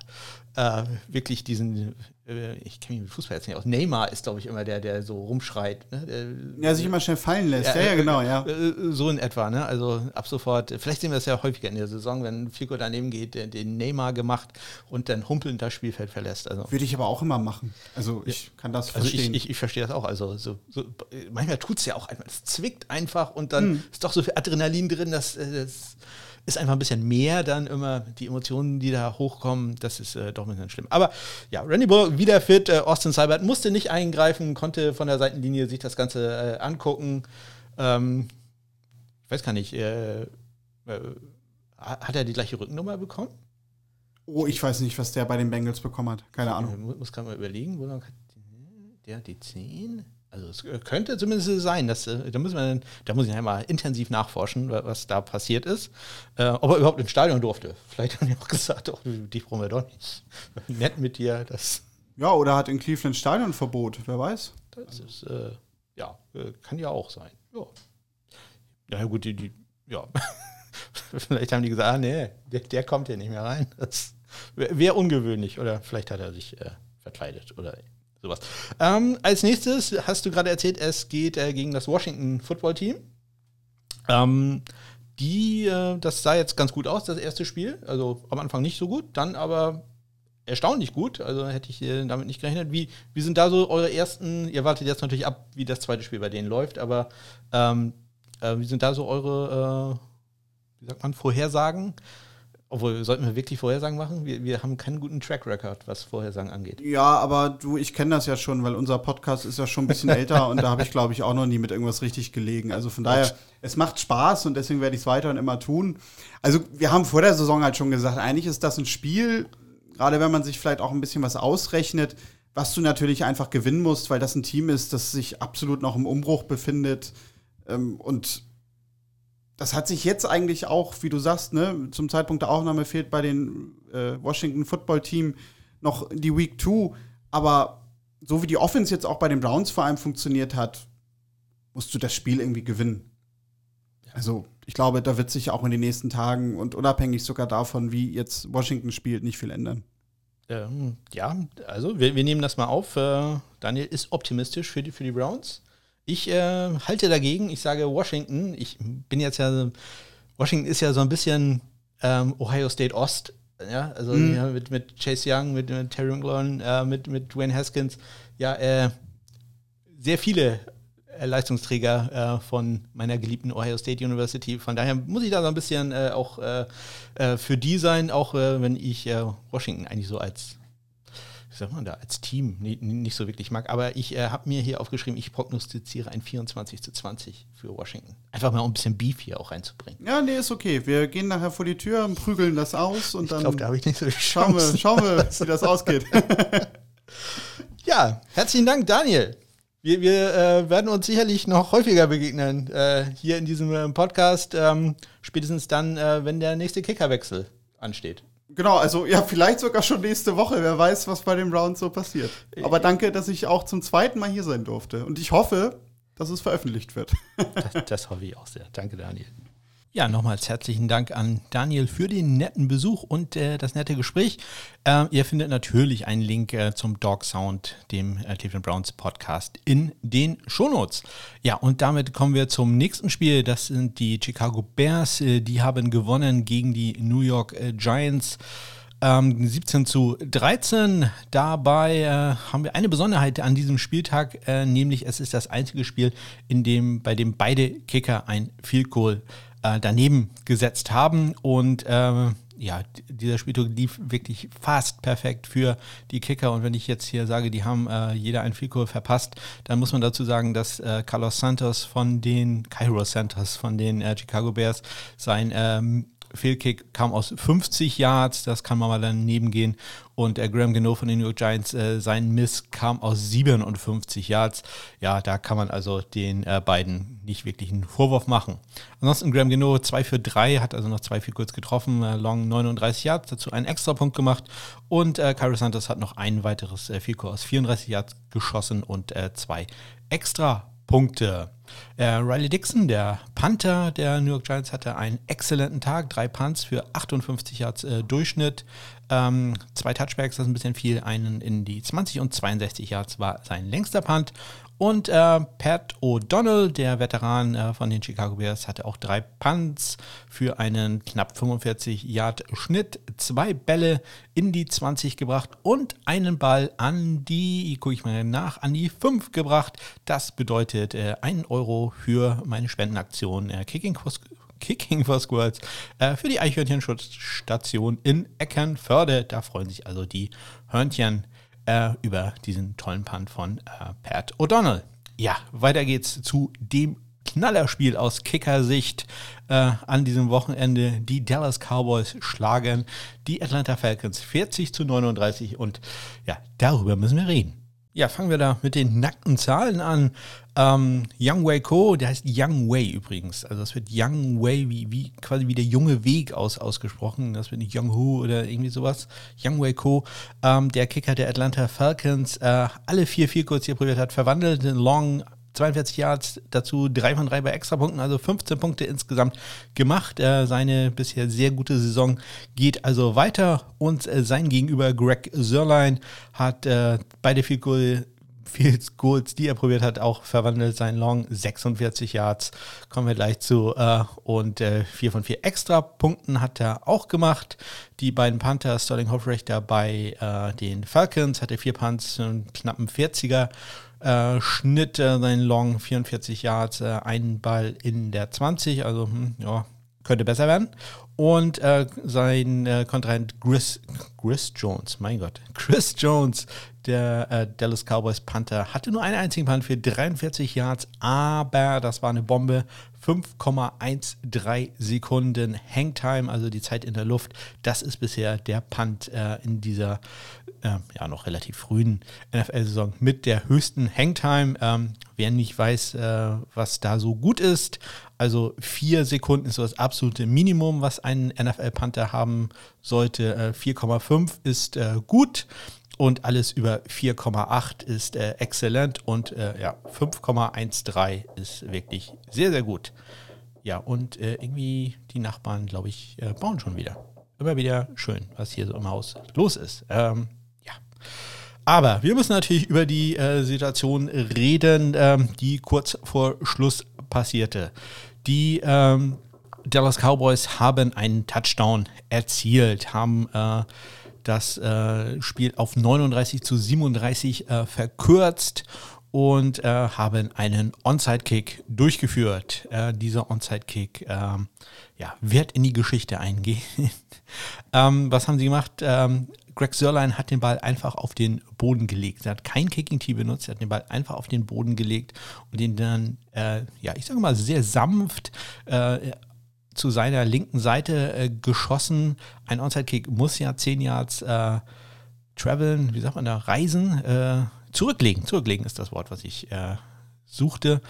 wirklich diesen äh, ich kenne mich mit Fußball jetzt nicht aus. Neymar ist, glaube ich, immer der, der so rumschreit. Ne? Der, ja, sich immer schnell fallen lässt. Ja, ja, ja genau, ja. Äh, so in etwa, ne? Also ab sofort, vielleicht sehen wir das ja häufiger in der Saison, wenn Fico daneben geht, den Neymar gemacht und dann humpelnd das Spielfeld verlässt. Also, Würde ich aber auch immer machen. Also ich kann das also verstehen. Ich, ich, ich verstehe das auch. Also so, so manchmal tut es ja auch einfach, es zwickt einfach und dann hm. ist doch so viel Adrenalin drin, dass das ist einfach ein bisschen mehr dann immer die Emotionen, die da hochkommen. Das ist äh, doch ein bisschen schlimm. Aber ja, Randy Bullock wieder fit. Äh, Austin Seibert musste nicht eingreifen, konnte von der Seitenlinie sich das Ganze äh, angucken. Ähm, ich weiß gar nicht, äh, äh, hat er die gleiche Rückennummer bekommen? Oh, ich weiß nicht, was der bei den Bengals bekommen hat. Keine Ahnung. Ich muss gerade mal überlegen, wo der hat die 10? Also es könnte zumindest sein, dass äh, da müssen wir, da muss ich einmal intensiv nachforschen, was da passiert ist. Äh, ob er überhaupt ins Stadion durfte. Vielleicht haben die auch gesagt, oh, dich brauchen wir doch nicht. Nett mit dir. Das ja, oder hat in Cleveland Stadionverbot, wer weiß. Das ist, äh, ja, äh, kann ja auch sein. Ja, ja gut, die, die ja. *laughs* vielleicht haben die gesagt, ah nee, der, der kommt hier nicht mehr rein. Das wäre ungewöhnlich. Oder vielleicht hat er sich äh, verkleidet oder Sowas. Ähm, als nächstes hast du gerade erzählt, es geht äh, gegen das Washington Football Team. Ähm, die, äh, das sah jetzt ganz gut aus, das erste Spiel. Also am Anfang nicht so gut, dann aber erstaunlich gut. Also hätte ich äh, damit nicht gerechnet. Wie, wie sind da so eure ersten, ihr wartet jetzt natürlich ab, wie das zweite Spiel bei denen läuft, aber ähm, äh, wie sind da so eure, äh, wie sagt man, Vorhersagen? Obwohl, sollten wir wirklich Vorhersagen machen? Wir, wir haben keinen guten Track Record, was Vorhersagen angeht. Ja, aber du, ich kenne das ja schon, weil unser Podcast ist ja schon ein bisschen älter und da habe ich, glaube ich, auch noch nie mit irgendwas richtig gelegen. Also von daher, es macht Spaß und deswegen werde ich es weiter und immer tun. Also wir haben vor der Saison halt schon gesagt, eigentlich ist das ein Spiel, gerade wenn man sich vielleicht auch ein bisschen was ausrechnet, was du natürlich einfach gewinnen musst, weil das ein Team ist, das sich absolut noch im Umbruch befindet ähm, und das hat sich jetzt eigentlich auch, wie du sagst, ne, zum Zeitpunkt der Aufnahme fehlt bei den äh, Washington Football Team noch die Week 2. Aber so wie die Offense jetzt auch bei den Browns vor allem funktioniert hat, musst du das Spiel irgendwie gewinnen. Also, ich glaube, da wird sich auch in den nächsten Tagen und unabhängig sogar davon, wie jetzt Washington spielt, nicht viel ändern. Ähm, ja, also wir, wir, nehmen das mal auf. Äh, Daniel ist optimistisch für die, für die Browns. Ich äh, halte dagegen. Ich sage Washington. Ich bin jetzt ja. Washington ist ja so ein bisschen ähm, Ohio State Ost. Ja, also mhm. ja, mit, mit Chase Young, mit, mit Terry McLaurin, äh, mit, mit Dwayne Haskins. Ja, äh, sehr viele äh, Leistungsträger äh, von meiner geliebten Ohio State University. Von daher muss ich da so ein bisschen äh, auch äh, für die sein, auch wenn ich Washington eigentlich so als wie sagt man da, als Team nicht, so wirklich mag. Aber ich äh, habe mir hier aufgeschrieben, ich prognostiziere ein 24 zu 20 für Washington. Einfach mal um ein bisschen Beef hier auch reinzubringen. Ja, nee, ist okay. Wir gehen nachher vor die Tür und prügeln das aus und ich dann glaub, da ich nicht so schauen, wir, schauen wir, wie das *laughs* ausgeht. *laughs* ja, herzlichen Dank, Daniel. Wir, wir äh, werden uns sicherlich noch häufiger begegnen äh, hier in diesem äh, Podcast. Ähm, spätestens dann, äh, wenn der nächste Kickerwechsel ansteht. Genau, also ja, vielleicht sogar schon nächste Woche. Wer weiß, was bei dem Round so passiert. Aber danke, dass ich auch zum zweiten Mal hier sein durfte. Und ich hoffe, dass es veröffentlicht wird. das, das hoffe ich auch sehr. Danke, Daniel. Ja, nochmals herzlichen Dank an Daniel für den netten Besuch und äh, das nette Gespräch. Äh, ihr findet natürlich einen Link äh, zum Dog Sound, dem äh, Cleveland Browns Podcast, in den Shownotes. Ja, und damit kommen wir zum nächsten Spiel. Das sind die Chicago Bears. Äh, die haben gewonnen gegen die New York äh, Giants. 17 ähm, zu 13. Dabei äh, haben wir eine Besonderheit an diesem Spieltag, äh, nämlich es ist das einzige Spiel, in dem, bei dem beide Kicker ein Field Goal äh, daneben gesetzt haben. Und äh, ja, dieser Spieltag lief wirklich fast perfekt für die Kicker. Und wenn ich jetzt hier sage, die haben äh, jeder ein Field verpasst, dann muss man dazu sagen, dass äh, Carlos Santos von den, Cairo Santos von den äh, Chicago Bears sein ähm, Fehlkick kam aus 50 Yards, das kann man mal daneben gehen. Und äh, Graham Geno von den New York Giants, äh, sein Miss kam aus 57 Yards. Ja, da kann man also den äh, beiden nicht wirklich einen Vorwurf machen. Ansonsten Graham Geno 2 für 3, hat also noch 2 für kurz getroffen, äh, Long 39 Yards, dazu einen Extrapunkt gemacht. Und äh, Kyrie Santos hat noch ein weiteres äh, Fico aus 34 Yards geschossen und äh, zwei extra Punkte. Äh, Riley Dixon, der Panther der New York Giants, hatte einen exzellenten Tag. Drei Punts für 58 Yards äh, Durchschnitt. Ähm, zwei Touchbacks, das ist ein bisschen viel. Einen in die 20 und 62 Yards war sein längster Punt. Und äh, Pat O'Donnell, der Veteran äh, von den Chicago Bears, hatte auch drei Punts für einen knapp 45 Yard Schnitt, zwei Bälle in die 20 gebracht und einen Ball an die, gucke ich mal nach, an die 5 gebracht. Das bedeutet äh, 1 Euro für meine Spendenaktion äh, Kicking for Kicking for Squirrels äh, für die Eichhörnchenschutzstation in Eckernförde. Da freuen sich also die Hörnchen äh, über diesen tollen Punt von äh, Pat O'Donnell. Ja, weiter geht's zu dem Knallerspiel aus Kickersicht äh, an diesem Wochenende. Die Dallas Cowboys schlagen die Atlanta Falcons 40 zu 39 und ja, darüber müssen wir reden. Ja, fangen wir da mit den nackten Zahlen an. Ähm, Young Wei Ko, der heißt Young Wei übrigens. Also das wird Young Wei, wie, wie quasi wie der junge Weg aus, ausgesprochen. Das wird nicht Young Hu oder irgendwie sowas. Young Wei Ko, ähm, der Kicker der Atlanta Falcons, äh, alle vier vier kurz hier probiert hat, verwandelt in Long 42 Yards, dazu 3 von 3 bei Extrapunkten, also 15 Punkte insgesamt gemacht. Äh, seine bisher sehr gute Saison geht also weiter und äh, sein Gegenüber Greg Sörlein hat äh, beide Field Goal Field Goals, die er probiert hat, auch verwandelt. Sein Long 46 Yards, kommen wir gleich zu. Äh, und äh, 4 von 4 extra Punkten hat er auch gemacht. Die beiden Panther, Sterling Hofrechter bei äh, den Falcons, hatte vier Punts, einen knappen 40er äh, Schnitt, äh, sein Long 44 Yards, äh, ein Ball in der 20, also hm, ja, könnte besser werden. Und äh, sein äh, Kontrahent Chris, Chris Jones, mein Gott, *laughs* Chris Jones, der äh, Dallas Cowboys Panther, hatte nur einen einzigen Punt für 43 Yards, aber das war eine Bombe. 5,13 Sekunden Hangtime, also die Zeit in der Luft. Das ist bisher der Punt äh, in dieser äh, ja noch relativ frühen NFL-Saison mit der höchsten Hangtime. Ähm, wer nicht weiß, äh, was da so gut ist, also vier Sekunden ist so das absolute Minimum, was ein NFL-Panther haben sollte. 4,5 äh, ist äh, gut und alles über 4,8 ist äh, exzellent und äh, ja, 5,13 ist wirklich sehr, sehr gut. Ja, und äh, irgendwie die Nachbarn, glaube ich, äh, bauen schon wieder. Immer wieder schön, was hier so im Haus los ist. Ähm, ja. Aber wir müssen natürlich über die äh, Situation reden, ähm, die kurz vor Schluss passierte. Die ähm, Dallas Cowboys haben einen Touchdown erzielt, haben äh, das äh, Spiel auf 39 zu 37 äh, verkürzt und äh, haben einen Onside-Kick durchgeführt. Äh, dieser Onside-Kick ähm, ja, wird in die Geschichte eingehen. *laughs* ähm, was haben sie gemacht? Ähm, Greg Sörlein hat den Ball einfach auf den Boden gelegt. Er hat kein Kicking-Tee benutzt, er hat den Ball einfach auf den Boden gelegt und ihn dann, äh, ja, ich sage mal, sehr sanft äh, zu seiner linken Seite äh, geschossen. Ein Onside-Kick muss ja 10 Yards äh, traveln, wie sagt man da, reisen, äh, zurücklegen. Zurücklegen ist das Wort, was ich äh, suchte.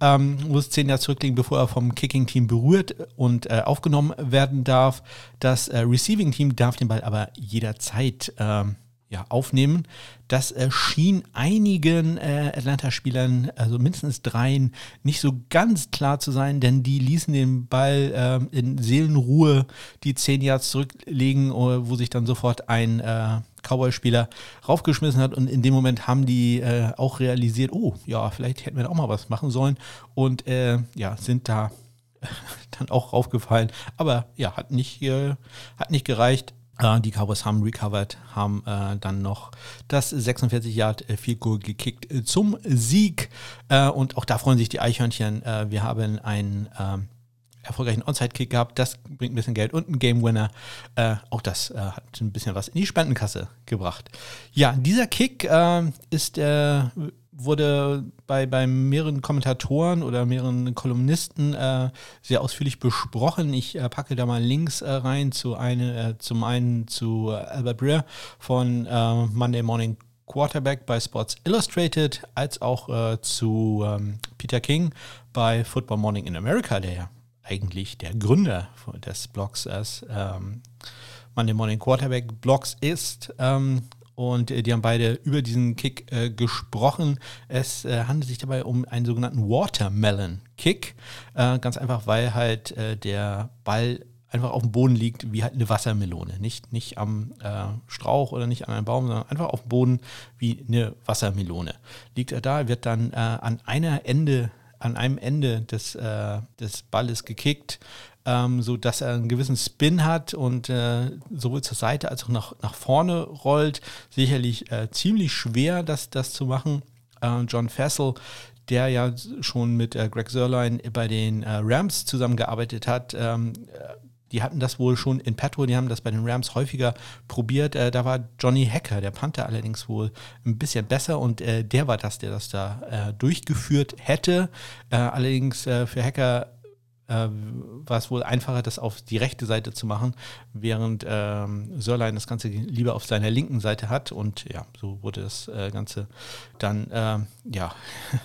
Ähm, muss 10 Yards zurücklegen, bevor er vom Kicking-Team berührt und äh, aufgenommen werden darf. Das äh, Receiving-Team darf den Ball aber jederzeit ähm, ja, aufnehmen. Das äh, schien einigen äh, Atlanta-Spielern, also mindestens dreien, nicht so ganz klar zu sein, denn die ließen den Ball äh, in Seelenruhe die 10 Yards zurücklegen, äh, wo sich dann sofort ein äh, Cowboy-Spieler raufgeschmissen hat und in dem Moment haben die äh, auch realisiert, oh ja, vielleicht hätten wir da auch mal was machen sollen und ja, sind da *laughs* dann auch raufgefallen. Aber ja, hat nicht, hat nicht gereicht. Äh, die Cowboys haben recovered, haben äh, dann noch das 46 Yard äh, Field Goal gekickt äh, zum Sieg. Äh, und auch da freuen sich die Eichhörnchen. Wir haben einen erfolgreichen Onside-Kick gehabt. Das bringt ein bisschen Geld und einen Game Winner. auch das hat ein bisschen was in die Spendenkasse gebracht. Ja, dieser Kick ist wurde bei, bei mehreren Kommentatoren oder mehreren Kolumnisten äh, sehr ausführlich besprochen. Ich äh, packe da mal Links äh, rein zu eine, äh, zum einen zu Albert Breer von äh, Monday Morning Quarterback bei Sports Illustrated, als auch äh, zu ähm, Peter King bei Football Morning in America, der eigentlich der Gründer des Blogs als ähm, Monday Morning Quarterback Blogs ist. Ähm, und äh, die haben beide über diesen Kick äh, gesprochen. Es äh, handelt sich dabei um einen sogenannten Watermelon Kick. Äh, ganz einfach, weil halt äh, der Ball einfach auf dem Boden liegt wie halt eine Wassermelone. Nicht, nicht am äh, Strauch oder nicht an einem Baum, sondern einfach auf dem Boden wie eine Wassermelone. Liegt er da, wird dann an einer Ende an einem Ende des, des Balles gekickt ähm, so dass er einen gewissen Spin hat und äh, sowohl zur Seite als auch nach, nach vorne rollt. Sicherlich äh, ziemlich schwer, das, das zu machen. Äh, John Fessel, der ja schon mit äh, Greg Sörlein bei den äh, Rams zusammengearbeitet hat, ähm, die hatten das wohl schon in petto, die haben das bei den Rams häufiger probiert. Äh, da war Johnny Hacker, der Panther allerdings wohl ein bisschen besser und äh, der war das, der das da äh, durchgeführt hätte. allerdings für Hacker äh, war es wohl einfacher, das auf die rechte Seite zu machen, während ähm, Sörlein das Ganze lieber auf seiner linken Seite hat. Und ja, so wurde das äh, Ganze dann ähm, ja,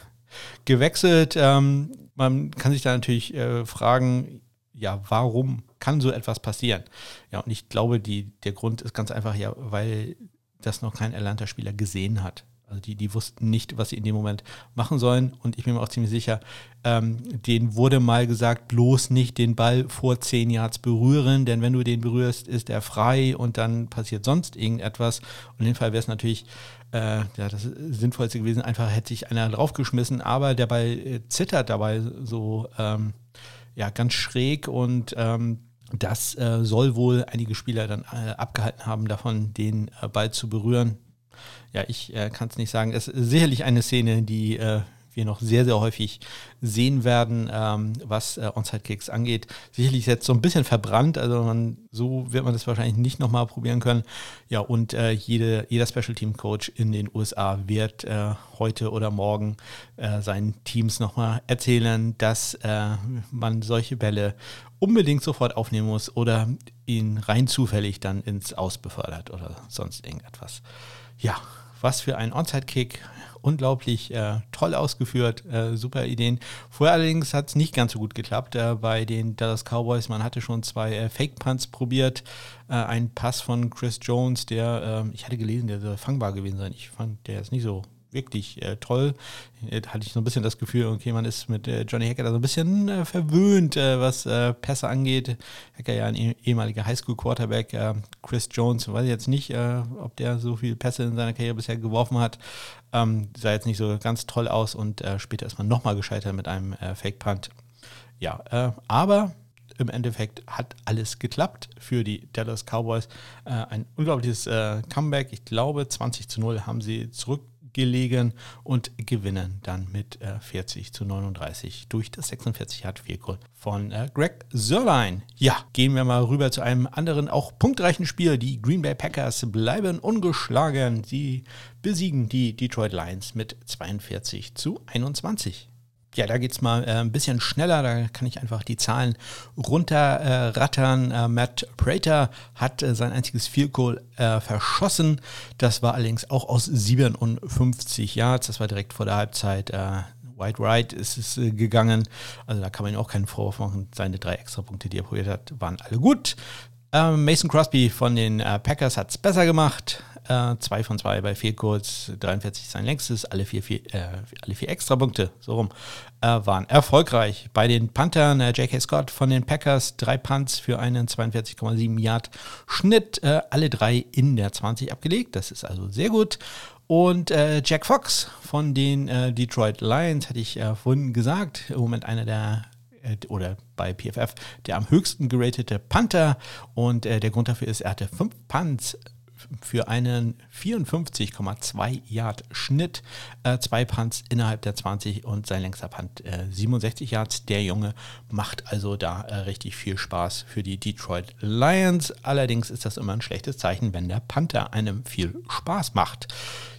*laughs* gewechselt. Ähm, man kann sich da natürlich äh, fragen, ja, warum kann so etwas passieren? Ja, und ich glaube, die, der Grund ist ganz einfach, ja, weil das noch kein erlernter Spieler gesehen hat. Also die, die wussten nicht, was sie in dem Moment machen sollen. Und ich bin mir auch ziemlich sicher, ähm, denen wurde mal gesagt, bloß nicht den Ball vor 10 Yards berühren, denn wenn du den berührst, ist er frei und dann passiert sonst irgendetwas. Und in dem Fall wäre es natürlich äh, ja, das Sinnvollste gewesen, einfach hätte sich einer draufgeschmissen, aber der Ball äh, zittert dabei so ähm, ja, ganz schräg und ähm, das äh, soll wohl einige Spieler dann äh, abgehalten haben, davon den äh, Ball zu berühren ja, ich äh, kann es nicht sagen. Es ist sicherlich eine Szene, die äh, wir noch sehr, sehr häufig sehen werden, ähm, was äh, Onside-Kicks angeht. Sicherlich jetzt so ein bisschen verbrannt, also man, so wird man das wahrscheinlich nicht nochmal probieren können. Ja, und äh, jede, jeder Special Team Coach in den USA wird äh, heute oder morgen äh, seinen Teams nochmal erzählen, dass äh, man solche Bälle unbedingt sofort aufnehmen muss oder ihn rein zufällig dann ins Aus befördert oder sonst irgendetwas. Ja, was für ein Onside-Kick. Unglaublich äh, toll ausgeführt, äh, super Ideen. Vorher allerdings hat es nicht ganz so gut geklappt äh, bei den Dallas Cowboys. Man hatte schon zwei äh, Fake-Punts probiert. Äh, ein Pass von Chris Jones, der, ähm, ich hatte gelesen, der soll fangbar gewesen sein. Ich fand, der ist nicht so wirklich äh, toll. Äh, hatte ich so ein bisschen das Gefühl, okay, man ist mit äh, Johnny Hacker da so ein bisschen äh, verwöhnt, äh, was äh, Pässe angeht. Hacker ja ein eh, ehemaliger Highschool-Quarterback. Chris Jones, weiß ich jetzt nicht, ob der so viele Pässe in seiner Karriere bisher geworfen hat. Ähm, sah jetzt nicht so ganz toll aus und später ist man nochmal gescheitert mit einem Fake-Punt. Ja, aber im Endeffekt hat alles geklappt für die Dallas Cowboys. Äh, ein unglaubliches äh, Comeback. Ich glaube, 20 zu 0 haben sie zurück gelegen und gewinnen dann mit äh, 40 zu 39 durch das 46 Yard Goal von äh, Greg Sörlein. Ja, gehen wir mal rüber zu einem anderen, auch punktreichen Spiel. Die Green Bay Packers bleiben ungeschlagen. Sie besiegen die Detroit Lions mit 42 zu 21. Ja, da geht es mal äh, ein bisschen schneller, da kann ich einfach die Zahlen runterrattern. Äh, äh, Matt Prater hat äh, sein einziges Field Goal äh, verschossen. Das war allerdings auch aus 57 Yards. Das war direkt vor der Halbzeit. Äh, White Right ist es gegangen. Also da kann man ihm auch keinen Vorwurf machen. Seine drei Extrapunkte, die er probiert hat, waren alle gut. Ähm, Mason Crosby von den Packers hat es besser gemacht. Äh, zwei von zwei bei vier Goals, 43 sein längstes, alle vier, vier, äh, alle vier Extrapunkte, so rum, äh, waren erfolgreich. Bei den Panthern, äh, J.K. Scott von den Packers, drei Punts für einen 42,7 Yard Schnitt, äh, alle drei in der 20 abgelegt, das ist also sehr gut. Und äh, Jack Fox von den äh, Detroit Lions, hatte ich äh, vorhin gesagt, im Moment einer der äh, oder bei PFF der am höchsten geratete Panther. Und äh, der Grund dafür ist, er hatte fünf Punts für einen 54,2 Yard Schnitt, äh, zwei Punts innerhalb der 20 und sein längster Punt äh, 67 Yards. Der Junge macht also da äh, richtig viel Spaß für die Detroit Lions. Allerdings ist das immer ein schlechtes Zeichen, wenn der Panther einem viel Spaß macht.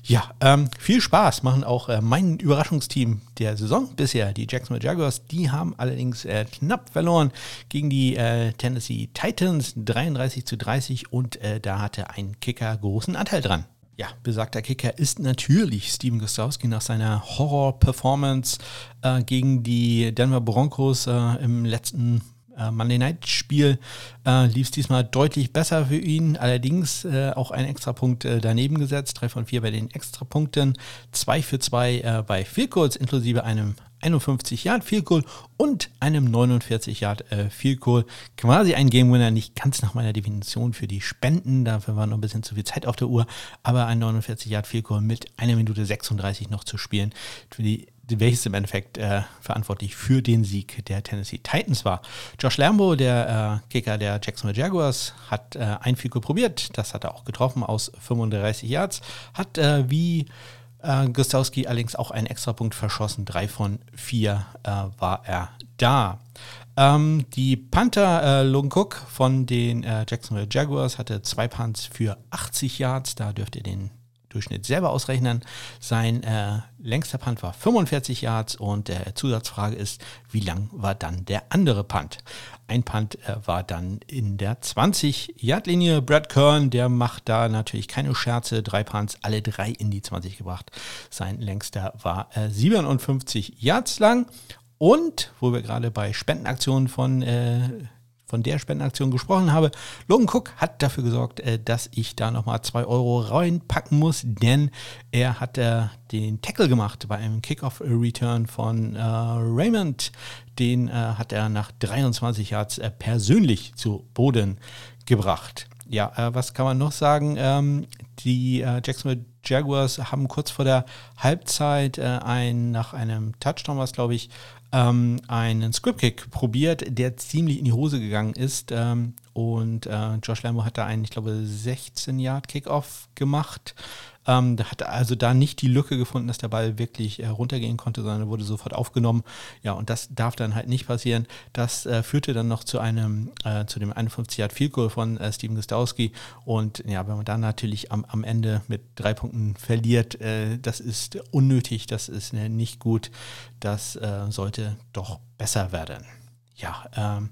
Ja, ähm, viel Spaß machen auch äh, mein Überraschungsteam der Saison bisher, die Jacksonville Jaguars. Die haben allerdings äh, knapp verloren gegen die äh, Tennessee Titans 33 zu 30 und äh, da hatte ein Kicker großen Anteil dran. Ja, besagter Kicker ist natürlich Steven Gostowski nach seiner Horror-Performance äh, gegen die Denver Broncos äh, im letzten äh, Monday Night Spiel äh, lief es diesmal deutlich besser für ihn. Allerdings äh, auch ein Extrapunkt äh, daneben gesetzt. 3 von 4 bei den Extrapunkten. 2 für 2 äh, bei Field Goals inklusive einem 51 Yard Field Goal und einem 49 Yard äh, Field Goal. Quasi ein Game Winner, nicht ganz nach meiner Definition für die Spenden, dafür war noch ein bisschen zu viel Zeit auf der Uhr, aber ein 49 Yard Field Goal mit 1 Minute 36 noch zu spielen. Für die welches im Endeffekt äh, verantwortlich für den Sieg der Tennessee Titans war. Josh Lambo, der äh, Kicker der Jacksonville Jaguars, hat äh, ein Fico probiert. Das hat er auch getroffen aus 35 Yards. Hat äh, wie äh, Gustowski allerdings auch einen Extrapunkt verschossen. Drei von vier äh, war er da. Ähm, die Panther äh, Cook von den äh, Jacksonville Jaguars hatte zwei Punts für 80 Yards. Da dürft ihr den Durchschnitt selber ausrechnen. Sein äh, längster Punt war 45 Yards und der Zusatzfrage ist, wie lang war dann der andere Punt? Ein Punt äh, war dann in der 20-Yard-Linie. Brad Kern, der macht da natürlich keine Scherze. Drei Punts, alle drei in die 20 gebracht. Sein längster war äh, 57 Yards lang. Und wo wir gerade bei Spendenaktionen von äh, von der Spendenaktion gesprochen habe. Logan Cook hat dafür gesorgt, äh, dass ich da nochmal 2 Euro reinpacken muss, denn er hat äh, den Tackle gemacht bei einem Kickoff-Return von äh, Raymond. Den hat er nach 23 Yards persönlich zu Boden gebracht. Ja, was kann man noch sagen? Ähm, die Jacksonville Jaguars haben kurz vor der Halbzeit ein, nach einem Touchdown, was glaube ich, ähm, einen Script-Kick probiert, der ziemlich in die Hose gegangen ist. Ähm, und äh, Josh Lambo hat da einen, ich glaube, 16 Yard Kickoff gemacht. Ähm, hat also da nicht die Lücke gefunden, dass der Ball wirklich äh, runtergehen konnte, sondern wurde sofort aufgenommen. Ja, und das darf dann halt nicht passieren. Das äh, führte dann noch zu einem, äh, zu dem 51 Yard Field Goal von äh, Steven Gostowski. Und ja, wenn man dann natürlich am, am Ende mit drei Punkten verliert, äh, das ist unnötig, das ist äh, nicht gut. Das sollte doch besser werden. Ja, ähm,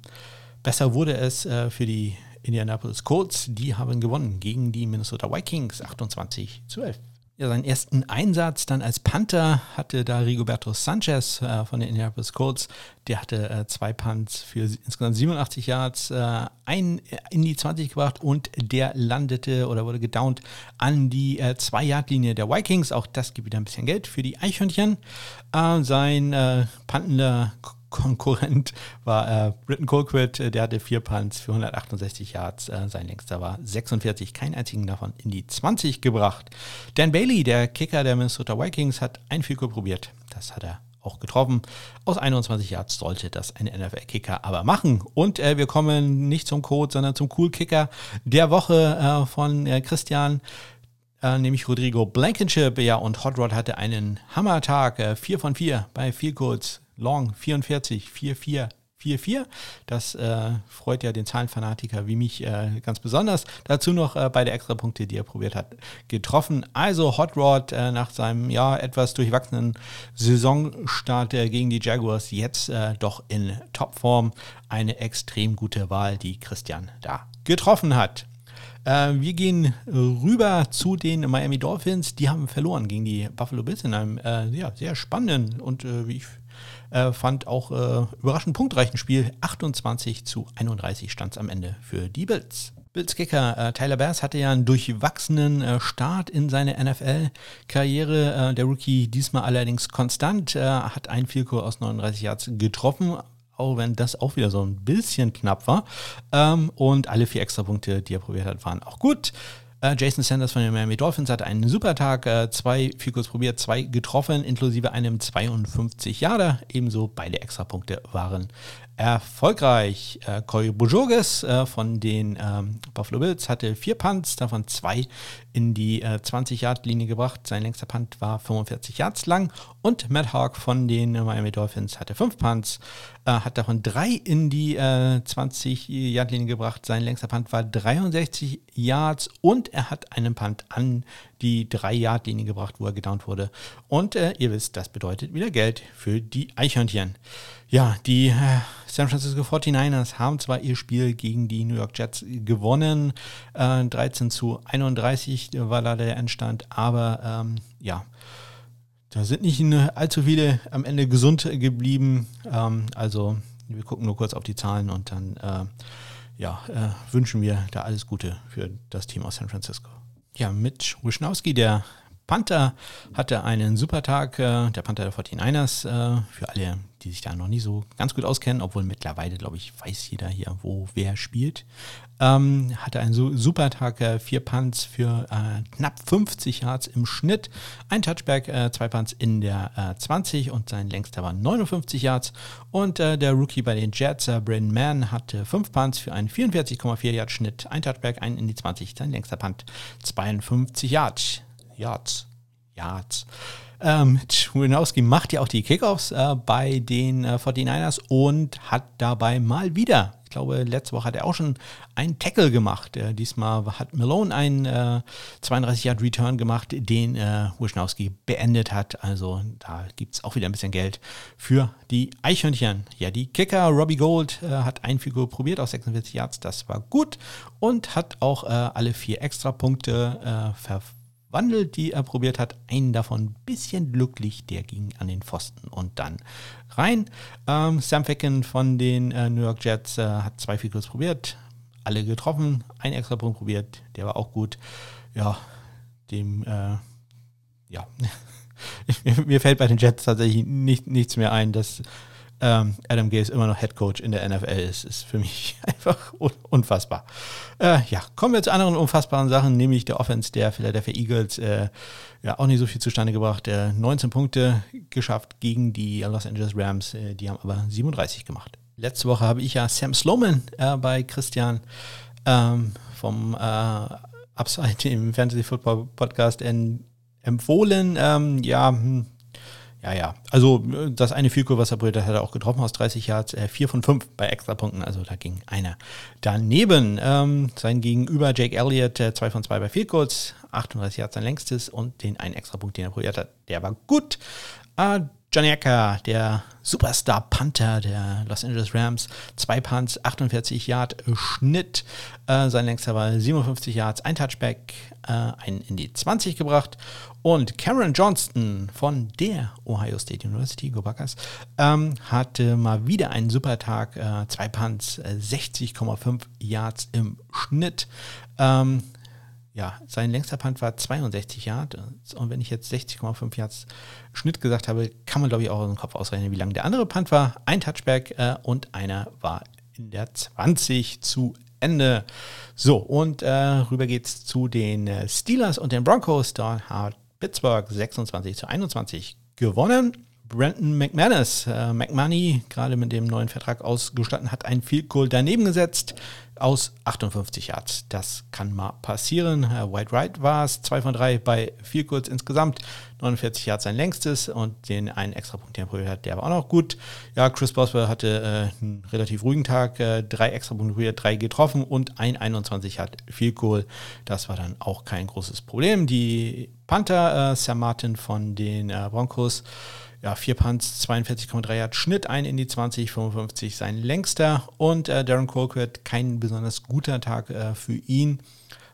besser wurde es für die Indianapolis Colts, die haben gewonnen gegen die Minnesota Vikings 28 zu 11. Ja, seinen ersten Einsatz dann als Panther hatte da Rigoberto Sanchez äh, von den Indianapolis Colts. Der hatte äh, zwei Punts für insgesamt 87 Yards, äh, einen in die 20 gebracht und der landete oder wurde gedownt an die 2-Yard-Linie äh, der Vikings. Auch das gibt wieder ein bisschen Geld für die Eichhörnchen. Äh, sein äh, pantender Konkurrent war äh, Britton Colquitt, äh, der hatte vier Punts für 168 Yards. Äh, sein längster war 46, keinen einzigen davon in die 20 gebracht. Dan Bailey, der Kicker der Minnesota Vikings, hat ein Field probiert. Das hat er auch getroffen. Aus 21 Yards sollte das ein NFL-Kicker aber machen. Und äh, wir kommen nicht zum Code, sondern zum Cool-Kicker der Woche äh, von äh, Christian äh, nämlich Rodrigo Blankenship. Ja, und Hot Rod hatte einen Hammertag, äh, 4 von 4 bei Field Goals, Long 44, 4-4. 4-4. Das äh, freut ja den Zahlenfanatiker wie mich äh, ganz besonders. Dazu noch äh, beide Extrapunkte, die er probiert hat, getroffen. Also Hot Rod äh, nach seinem ja etwas durchwachsenen Saisonstart äh, gegen die Jaguars jetzt äh, doch in Topform. Eine extrem gute Wahl, die Christian da getroffen hat. wir gehen rüber zu den Miami Dolphins. Die haben verloren gegen die Buffalo Bills in einem ja, sehr spannenden und wie ich äh, fand auch äh, überraschend punktreichen Spiel. 28 zu 31 stand es am Ende für die Bills. Bills Kicker äh, Tyler Bass hatte ja einen durchwachsenen äh, Start in seine NFL-Karriere. Äh, der Rookie diesmal allerdings konstant, äh, hat ein Vielkur aus 39 Yards getroffen, auch wenn das auch wieder so ein bisschen knapp war. Ähm, und alle vier Extrapunkte, die er probiert hat, waren auch gut. Äh, Jason Sanders von den Miami Dolphins hatte einen super Tag, äh, zwei kurz probiert, zwei getroffen, inklusive einem 52 Jahre. Ebenso beide Extrapunkte waren erfolgreich. Äh, Corey Bujoges äh, von den ähm, Buffalo Bills hatte vier Punts, davon zwei in die äh, 20-Yard-Linie gebracht. Sein längster Punt war 45 Yards lang. Und Matt Hawk von den Miami Dolphins hatte fünf Punts, äh, hat davon drei in die 20-Yard-Linie äh, gebracht. Sein längster Punt war 63 Yards und er hat einen Punt an die 3-Yard-Linie gebracht, wo er gedownt wurde. Und äh, ihr wisst, das bedeutet wieder Geld für die Eichhörnchen. Ja, die äh, San Francisco 49ers haben zwar ihr Spiel gegen die New York Jets gewonnen, äh, 13 zu 31 war da der Endstand, aber ähm, ja, da sind nicht allzu viele am Ende gesund geblieben. Ähm, also wir gucken nur kurz auf die Zahlen und dann äh, ja, äh, wünschen wir da alles Gute für das Team aus San Francisco. Ja, Mitch Wischnowski, der Panther hatte einen super Tag, äh, der Panther der 49ers, äh, für alle, die sich da noch nie so ganz gut auskennen, obwohl mittlerweile, glaube ich, weiß jeder hier, wo wer spielt. Ähm, hatte einen super Tag, äh, vier Punts für äh, knapp 50 Yards im Schnitt, ein Touchback, äh, zwei Punts in der 20 äh, und sein längster war 59 Yards. Und der Rookie bei den Jets, äh, Brandon Mann, hatte fünf Punts für einen 44,4 Yard Schnitt, ein Touchback, ein in die 20, sein längster Punt 52 Yards. Yards. Yards. Ähm, Schwinowski macht ja auch die Kickoffs äh, bei den äh, 49ers und hat dabei mal wieder, ich glaube, letzte Woche hat er auch schon einen Tackle gemacht. Äh, diesmal hat Malone einen äh, 32-Yard-Return gemacht, den äh, Wischnowski beendet hat. Also da gibt es auch wieder ein bisschen Geld für die Eichhörnchen. Ja, die Kicker Robbie Gold äh, hat ein Figur probiert aus 46 Yards, das war gut und hat auch äh, alle vier Extrapunkte äh, verfolgt Wandel, die er probiert hat. Einen davon ein bisschen glücklich, der ging an den Pfosten und dann rein. Ähm, Sam Ficken von den äh, New York Jets äh, hat zwei Field probiert, alle getroffen, ein extra Punkt probiert, der war auch gut. Ja, dem, äh, ja, *laughs* mir fällt bei den Jets tatsächlich nicht, nichts mehr ein, dass ähm, Adam Gase immer noch Head Coach in der NFL ist, ist für mich *laughs* einfach un unfassbar. Äh, ja, kommen wir zu anderen unfassbaren Sachen, nämlich der Offense der Philadelphia Eagles. Äh, ja, auch nicht so viel zustande gebracht. Äh, 19 Punkte geschafft gegen die Los Angeles Rams, äh, die haben aber 37 gemacht. Letzte Woche habe ich ja Sam Sloman äh, bei Christian ähm, vom äh, Upside *laughs* im Fantasy Football Podcast empfohlen. Ähm, ja, hm, ja, ja. Also äh, das eine Vielkur, was er probiert hat, hat er auch getroffen aus 30 Yards. Äh, 4 von 5 bei Extrapunkten, also da ging einer daneben. Ähm, sein Gegenüber Jake Elliott, äh, 2 von 2 bei Vielkurs, 38 Yards sein längstes und den einen Extrapunkt, den er probiert hat, der war gut. Äh, Johnny Ecker, der Superstar Panther der Los Angeles Rams, zwei Punts, 48 Yard Schnitt. Äh, sein längster war 57 Yards, ein Touchback, äh, einen in die 20 gebracht. Und Cameron Johnston von der Ohio State University, Go Buckers, ähm, hatte mal wieder einen super Tag, äh, zwei Punts, 60,5 äh, Yards im Schnitt. Ähm, ja, sein längster Punt war 62 Yards. Und wenn ich jetzt 60,5 Yards Schnitt gesagt habe, kann man, glaube ich, auch aus dem Kopf ausrechnen, wie lang der andere Punt war. Ein Touchback äh, und einer war in der 20 zu Ende. So, und äh, rüber geht's zu den Steelers und den Broncos. Da hat Pittsburgh 26 zu 21 gewonnen. Brandon McManus, äh, McMoney, gerade mit dem neuen Vertrag ausgestattet, hat ein Field Goal daneben gesetzt aus 58 Yards. Das kann mal passieren. White Wright war es, 2 von 3 bei Field Goals insgesamt. 49 Yards sein längstes und den einen extra Punkt, den er probiert hat, der war auch noch gut. Ja, Chris Boswell hatte äh, einen relativ ruhigen Tag, äh, drei extra Punkte probiert, drei getroffen und ein 21 Yard Field Goal. Das war dann auch kein großes Problem. Die Panther, äh, Sam Martin von den äh, Broncos, ja, vier Punts, 42,3 Yard Schnitt, ein in die 20, 55 sein längster. Und äh, Darren Colquitt, kein besonders guter Tag äh, für ihn.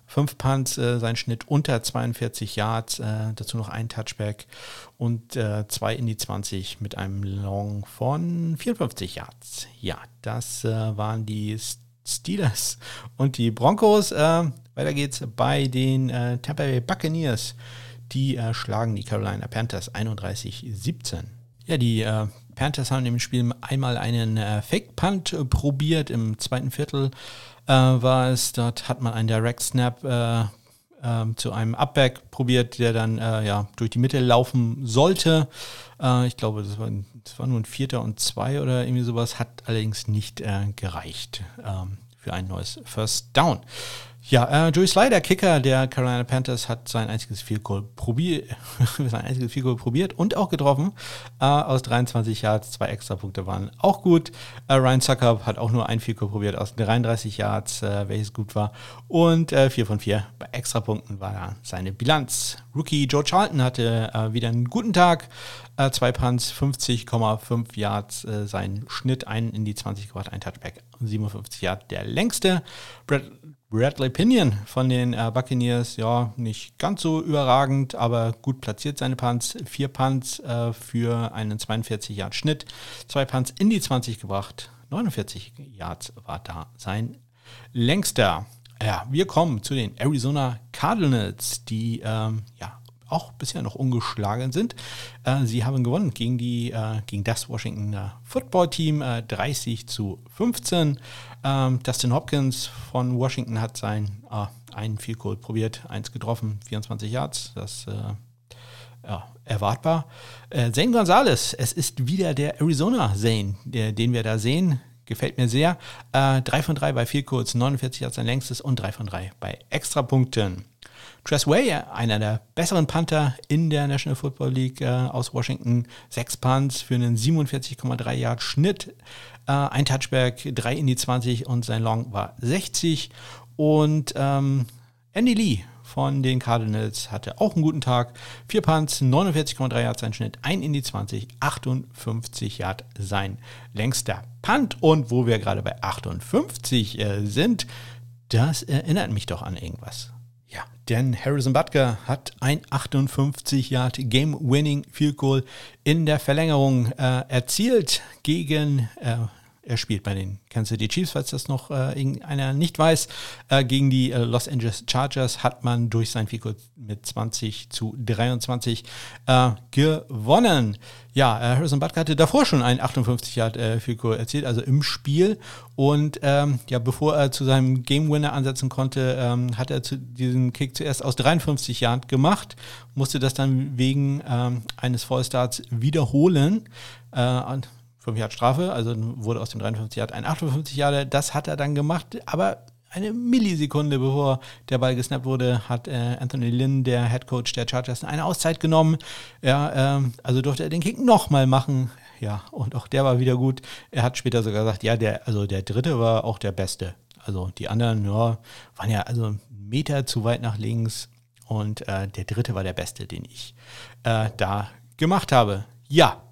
Fünf Punts, äh, sein Schnitt unter 42 Yards, äh, dazu noch ein Touchback und äh, zwei in die 20 mit einem Long von 54 Yards. Ja, das äh, waren die Steelers und die Broncos. weiter geht's bei den Tampa Bay Buccaneers. Die äh, schlagen die Carolina Panthers 31-17. Ja, die äh, Panthers haben im Spiel einmal einen äh, Fake-Punt äh, probiert. Im zweiten Viertel äh, war es, dort hat man einen Direct-Snap äh, ähm, zu einem Upback probiert, der dann ja, durch die Mitte laufen sollte. ich glaube, das war, das war, nur ein Vierter und Zwei oder irgendwie sowas, hat allerdings nicht gereicht ähm, für ein neues First Down. Ja, äh, Joey Slider, Kicker der Carolina Panthers, hat sein einziges Field Goal, probier *laughs* sein einziges Field Goal probiert und auch getroffen. Äh, aus 23 Yards, zwei Extrapunkte waren auch gut. Äh, Ryan Suckup hat auch nur ein Field Goal probiert aus 33 Yards, äh, welches gut war. Und äh, 4 von 4 bei Extrapunkten war da seine Bilanz. Rookie Joe Charlton hatte äh, wieder einen guten Tag. Äh, zwei Punts, 50,5 Yards, sein Schnitt, ein in die 20 gebracht, ein Touchback, 57 Yards der längste. Brad Bradley Pinion von den äh, Buccaneers, ja, nicht ganz so überragend, aber gut platziert seine Punts. Vier Punts äh, für einen 42 Yard Schnitt, zwei Punts in die 20 gebracht, 49 Yards war da sein längster. Ja, wir kommen zu den Arizona Cardinals, die ähm, ja auch bisher noch ungeschlagen sind. Äh, sie haben gewonnen gegen, die, äh, gegen das Washington äh, Football Team 30 zu 15. Ähm, Dustin Hopkins von Washington hat sein äh, einen Field Goal probiert, eins getroffen, 24 Yards. Das ja, erwartbar. Äh, Zane Gonzalez, es ist wieder der Arizona Zane, der, den wir da sehen. Gefällt mir sehr. Äh, 3 von 3 bei Field Goals, 49 Yards sein längstes und 3 von 3 bei Extrapunkten. Tress Way, einer der besseren Panther in der National Football League äh, aus Washington. Sechs Punts für einen 47,3 Yard Schnitt. Äh, ein Touchback, drei in die 20 und sein Long war 60. Und ähm, Andy Lee von den Cardinals hatte auch einen guten Tag. Vier Punts, 49,3 Yards sein Schnitt, ein in die 20, 58 Yard sein längster Punt. Und wo wir gerade bei 58 äh, sind, das erinnert mich doch an irgendwas. Ja, denn Harrison Butker hat ein 58 Yard Game-Winning Field Goal in der Verlängerung äh, erzielt gegen äh, er spielt bei den Kansas City Chiefs, falls das noch äh, irgendeiner nicht weiß. Äh, gegen die äh, Los Angeles Chargers hat man durch sein Fico mit 20 zu 23 äh, gewonnen. Ja, äh, Harrison Butker hatte davor schon einen 58 Yard äh, Fico erzielt, also im Spiel. Und ähm, ja, bevor er zu seinem Game Winner ansetzen konnte, ähm, hat er zu, diesen Kick zuerst aus 53 Yard gemacht, musste das dann wegen ähm, eines Fallstarts wiederholen. Äh, 5 Yard Strafe, also wurde aus dem 53 Yard ein 58 Yard. Das hat er dann gemacht, aber eine Millisekunde bevor der Ball gesnappt wurde, hat äh, Anthony Lynn, der Head Coach der Chargers, eine Auszeit genommen. Ja, ähm, also durfte er den Kick nochmal machen. Ja, und auch der war wieder gut. Er hat später sogar gesagt, ja, der, also der dritte war auch der beste. Also die anderen, ja, waren ja also einen Meter zu weit nach links. Und äh, der dritte war der beste, den ich äh, da gemacht habe. Ja,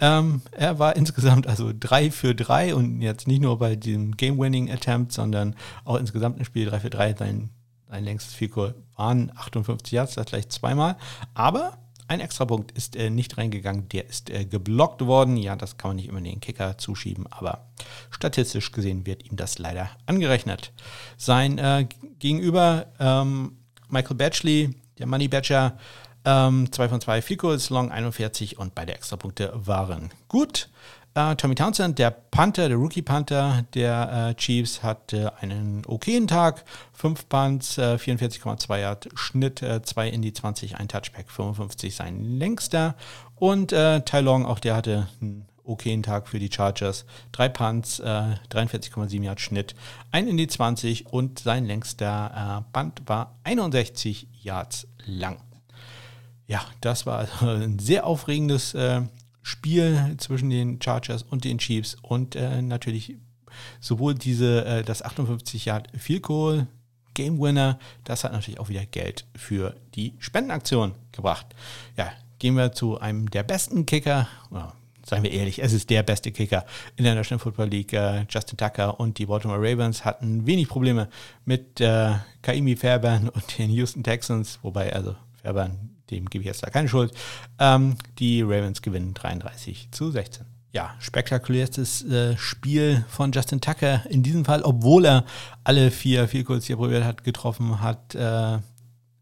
ähm, er war insgesamt also 3 für 3 und jetzt nicht nur bei diesem Game-Winning-Attempt, sondern auch insgesamt im Spiel 3 für 3. Sein, sein längstes Figur waren 58 Yards, das gleich zweimal. Aber ein Extrapunkt ist äh, nicht reingegangen, der ist äh, geblockt worden. Ja, das kann man nicht immer den Kicker zuschieben, aber statistisch gesehen wird ihm das leider angerechnet. Sein äh, Gegenüber ähm, Michael Batchley, der Money Badger, ähm, zwei von zwei Ficos, Long 41 und beide Extrapunkte waren gut. Äh, Tommy Townsend, der Panther, der Rookie-Panther der äh, Chiefs, hatte einen okayen Tag. Fünf Punts, äh, 44,2 Yard Schnitt, 2 äh, in die 20, ein Touchback, 55 sein längster. Und äh, Tai Long, auch der hatte einen okayen Tag für die Chargers. Drei Punts, äh, 43,7 Yard Schnitt, ein in die 20 und sein längster äh, Punt war 61 Yards lang. Ja, das war also ein sehr aufregendes äh, Spiel zwischen den Chargers und den Chiefs und äh, natürlich sowohl diese äh, das 58 Yard Field Goal Game Winner, das hat natürlich auch wieder Geld für die Spendenaktion gebracht. Ja, gehen wir zu einem der besten Kicker, ja, seien wir ehrlich, es ist der beste Kicker in der National Football League. Äh, Justin Tucker und die Baltimore Ravens hatten wenig Probleme mit äh, Kaimi Fairbairn und den Houston Texans, wobei also Fairbairn, dem gebe ich jetzt da keine Schuld. Ähm, die Ravens gewinnen 33 zu 16 ja, spektakulärstes äh, Spiel von Justin Tucker. In diesem Fall, obwohl er alle vier Vielkurs, die er probiert hat, getroffen hat. Äh,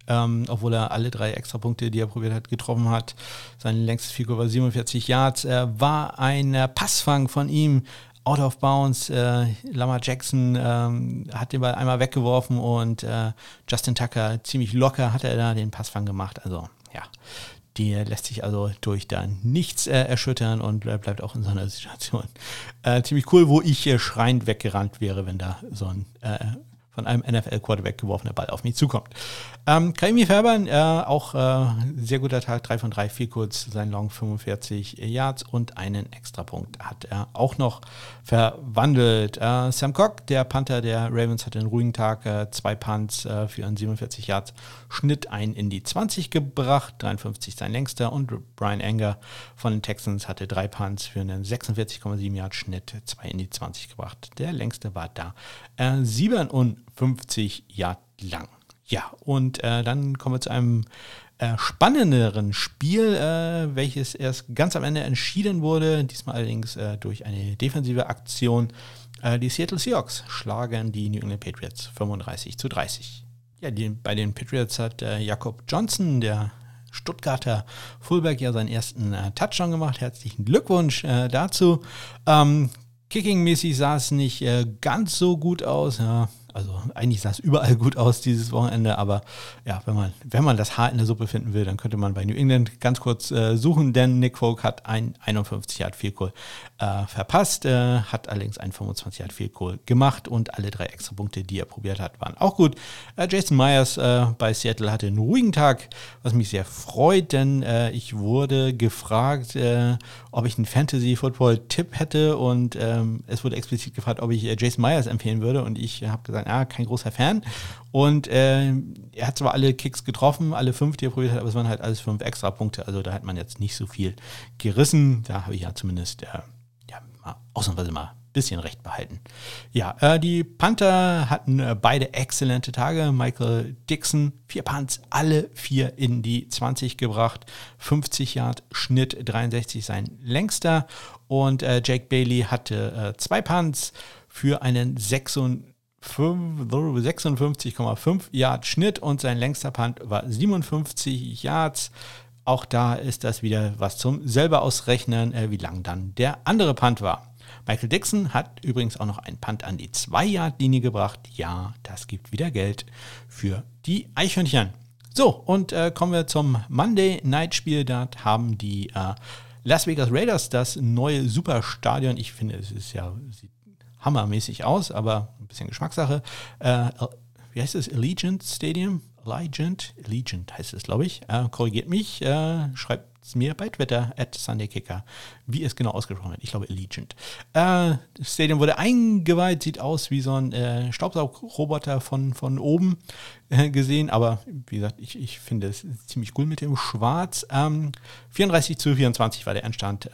ähm, obwohl er alle drei Extrapunkte, die er probiert hat, getroffen hat. Sein längstes Figur war 47 Yards. Er war ein äh, Passfang von ihm out of bounds. Äh, Lamar Jackson ähm, hat den Ball einmal weggeworfen und äh, Justin Tucker ziemlich locker hat er da den Passfang gemacht. Also ja, der lässt sich also durch da nichts äh, erschüttern und bleibt auch in so einer Situation äh, ziemlich cool, wo ich äh, schreiend weggerannt wäre, wenn da so ein äh, von einem NFL-Quarterback geworfener Ball auf mich zukommt. Ähm, Kaimi Färbern, äh, auch äh, sehr guter Tag, 3 von 3, viel kurz, sein Long 45 Yards und einen Extrapunkt hat er auch noch verwandelt. Äh, Sam Cock, der Panther der Ravens, hatte einen ruhigen Tag, äh, zwei Punts äh, für einen 47 Yards Schnitt, ein in die 20 gebracht, 53 sein längster und Brian Enger von den Texans hatte drei Punts für einen 46,7 Yards Schnitt, zwei in die 20 gebracht. Der längste war da äh, 57 Yard lang. Ja, und äh, dann kommen wir zu einem äh, spannenderen Spiel, äh, welches erst ganz am Ende entschieden wurde, diesmal allerdings äh, durch eine defensive Aktion. Äh, die Seattle Seahawks schlagen die New England Patriots 35 zu 30. Ja, die, bei den Patriots hat äh, Jakob Johnson, der Stuttgarter Fullback, ja seinen ersten Touchdown gemacht. Herzlichen Glückwunsch dazu. Ähm, Kicking-mäßig sah es nicht ganz so gut aus. Ja, also eigentlich sah es überall gut aus dieses Wochenende, aber ja, wenn man, wenn man das Haar in der Suppe finden will, dann könnte man bei New England ganz kurz äh, suchen, denn Nick Folk hat ein 51 Yard Field Goal äh, verpasst, äh, hat allerdings ein 25 Yard Field Goal gemacht und alle drei extra Punkte, die er probiert hat, waren auch gut. Äh, Jason Myers äh, bei Seattle hatte einen ruhigen Tag, was mich sehr freut, denn äh, ich wurde gefragt, ob ich einen Fantasy-Football-Tipp hätte und ähm, es wurde explizit gefragt, ob ich Jason Myers empfehlen würde und ich habe gesagt, ja, kein großer Fan. Und äh, er hat zwar alle Kicks getroffen, alle fünf, die er probiert hat, aber es waren halt alles fünf extra Punkte. Also da hat man jetzt nicht so viel gerissen. Da habe ich ja zumindest äh, ja, mal, ausnahmsweise mal ein bisschen recht behalten. Ja, äh, die Panther hatten äh, beide exzellente Tage. Michael Dixon, vier Punts, alle vier in die 20 gebracht. 50 Yard Schnitt, 63 sein längster. Und äh, Jake Bailey hatte äh, zwei Punts für einen 66 56,5 Yard Schnitt und sein längster Punt war 57 Yards. Auch da ist das wieder was zum selber ausrechnen, äh, wie lang dann der andere Punt war. Michael Dixon hat übrigens auch noch einen Punt an die 2-Yard-Linie gebracht. Ja, das gibt wieder Geld für die Eichhörnchen. So, und äh, kommen wir zum Monday Night Spiel. Da haben die äh, Las Vegas Raiders das neue Superstadion. Ich finde, es ist ja, sieht hammermäßig aus, aber ein bisschen Geschmackssache. Äh, wie heißt es? Allegiant Stadium? Allegiant? Allegiant heißt es, glaube ich. Äh, korrigiert mich, äh, schreibt es mir bei Twitter, at SundayKicker, wie es genau ausgesprochen wird. Ich glaube Allegiant. Äh, das Stadium wurde eingeweiht, sieht aus wie so ein äh, Staubsaugroboter von, von oben äh, gesehen, aber wie gesagt, ich, ich finde es ziemlich cool mit dem Schwarz. Ähm, 34 zu 24 war der Endstand.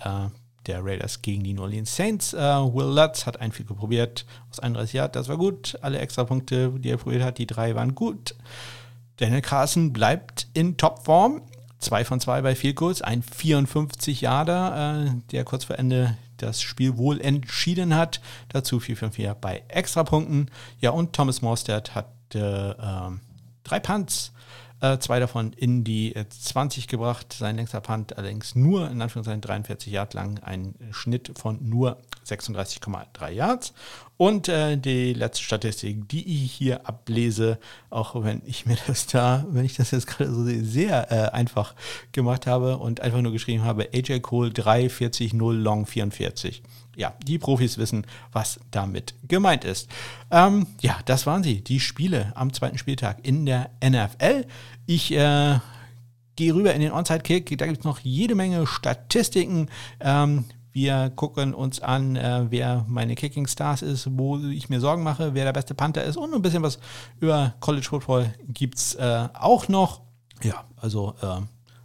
Äh, der Raiders gegen die New Orleans Saints. Uh, Will Lutz hat ein Field probiert aus 31 Jahren, das war gut. Alle extra Punkte, die er probiert hat, die drei waren gut. Daniel Carson bleibt in Topform. Zwei von zwei bei Field Goals, ein 54 Jahre, äh, der kurz vor Ende das Spiel wohl entschieden hat. Dazu 4-5-4 bei Extrapunkten. Ja, und Thomas Morstead hatte äh, drei Punts äh, zwei davon in die 20 äh, gebracht. Sein längster Punt allerdings nur, in Anführungszeichen, 43 Yard lang. Ein Schnitt von nur 36,3 Yards. Und äh, die letzte Statistik, die ich hier ablese, auch wenn ich mir das da, wenn ich das jetzt gerade so sehe, sehr äh, einfach gemacht habe und einfach nur geschrieben habe, AJ Cole 340 0 Long 44 ja, die Profis wissen, was damit gemeint ist. Ähm, ja, das waren sie, die Spiele am zweiten Spieltag in der NFL. Ich äh, gehe rüber in den Onside-Kick, da gibt es noch jede Menge Statistiken. Ähm, wir gucken uns an, äh, wer meine Kicking Stars ist, wo ich mir Sorgen mache, wer der beste Panther ist und ein bisschen was über College Football gibt es äh, auch noch. Ja, also äh,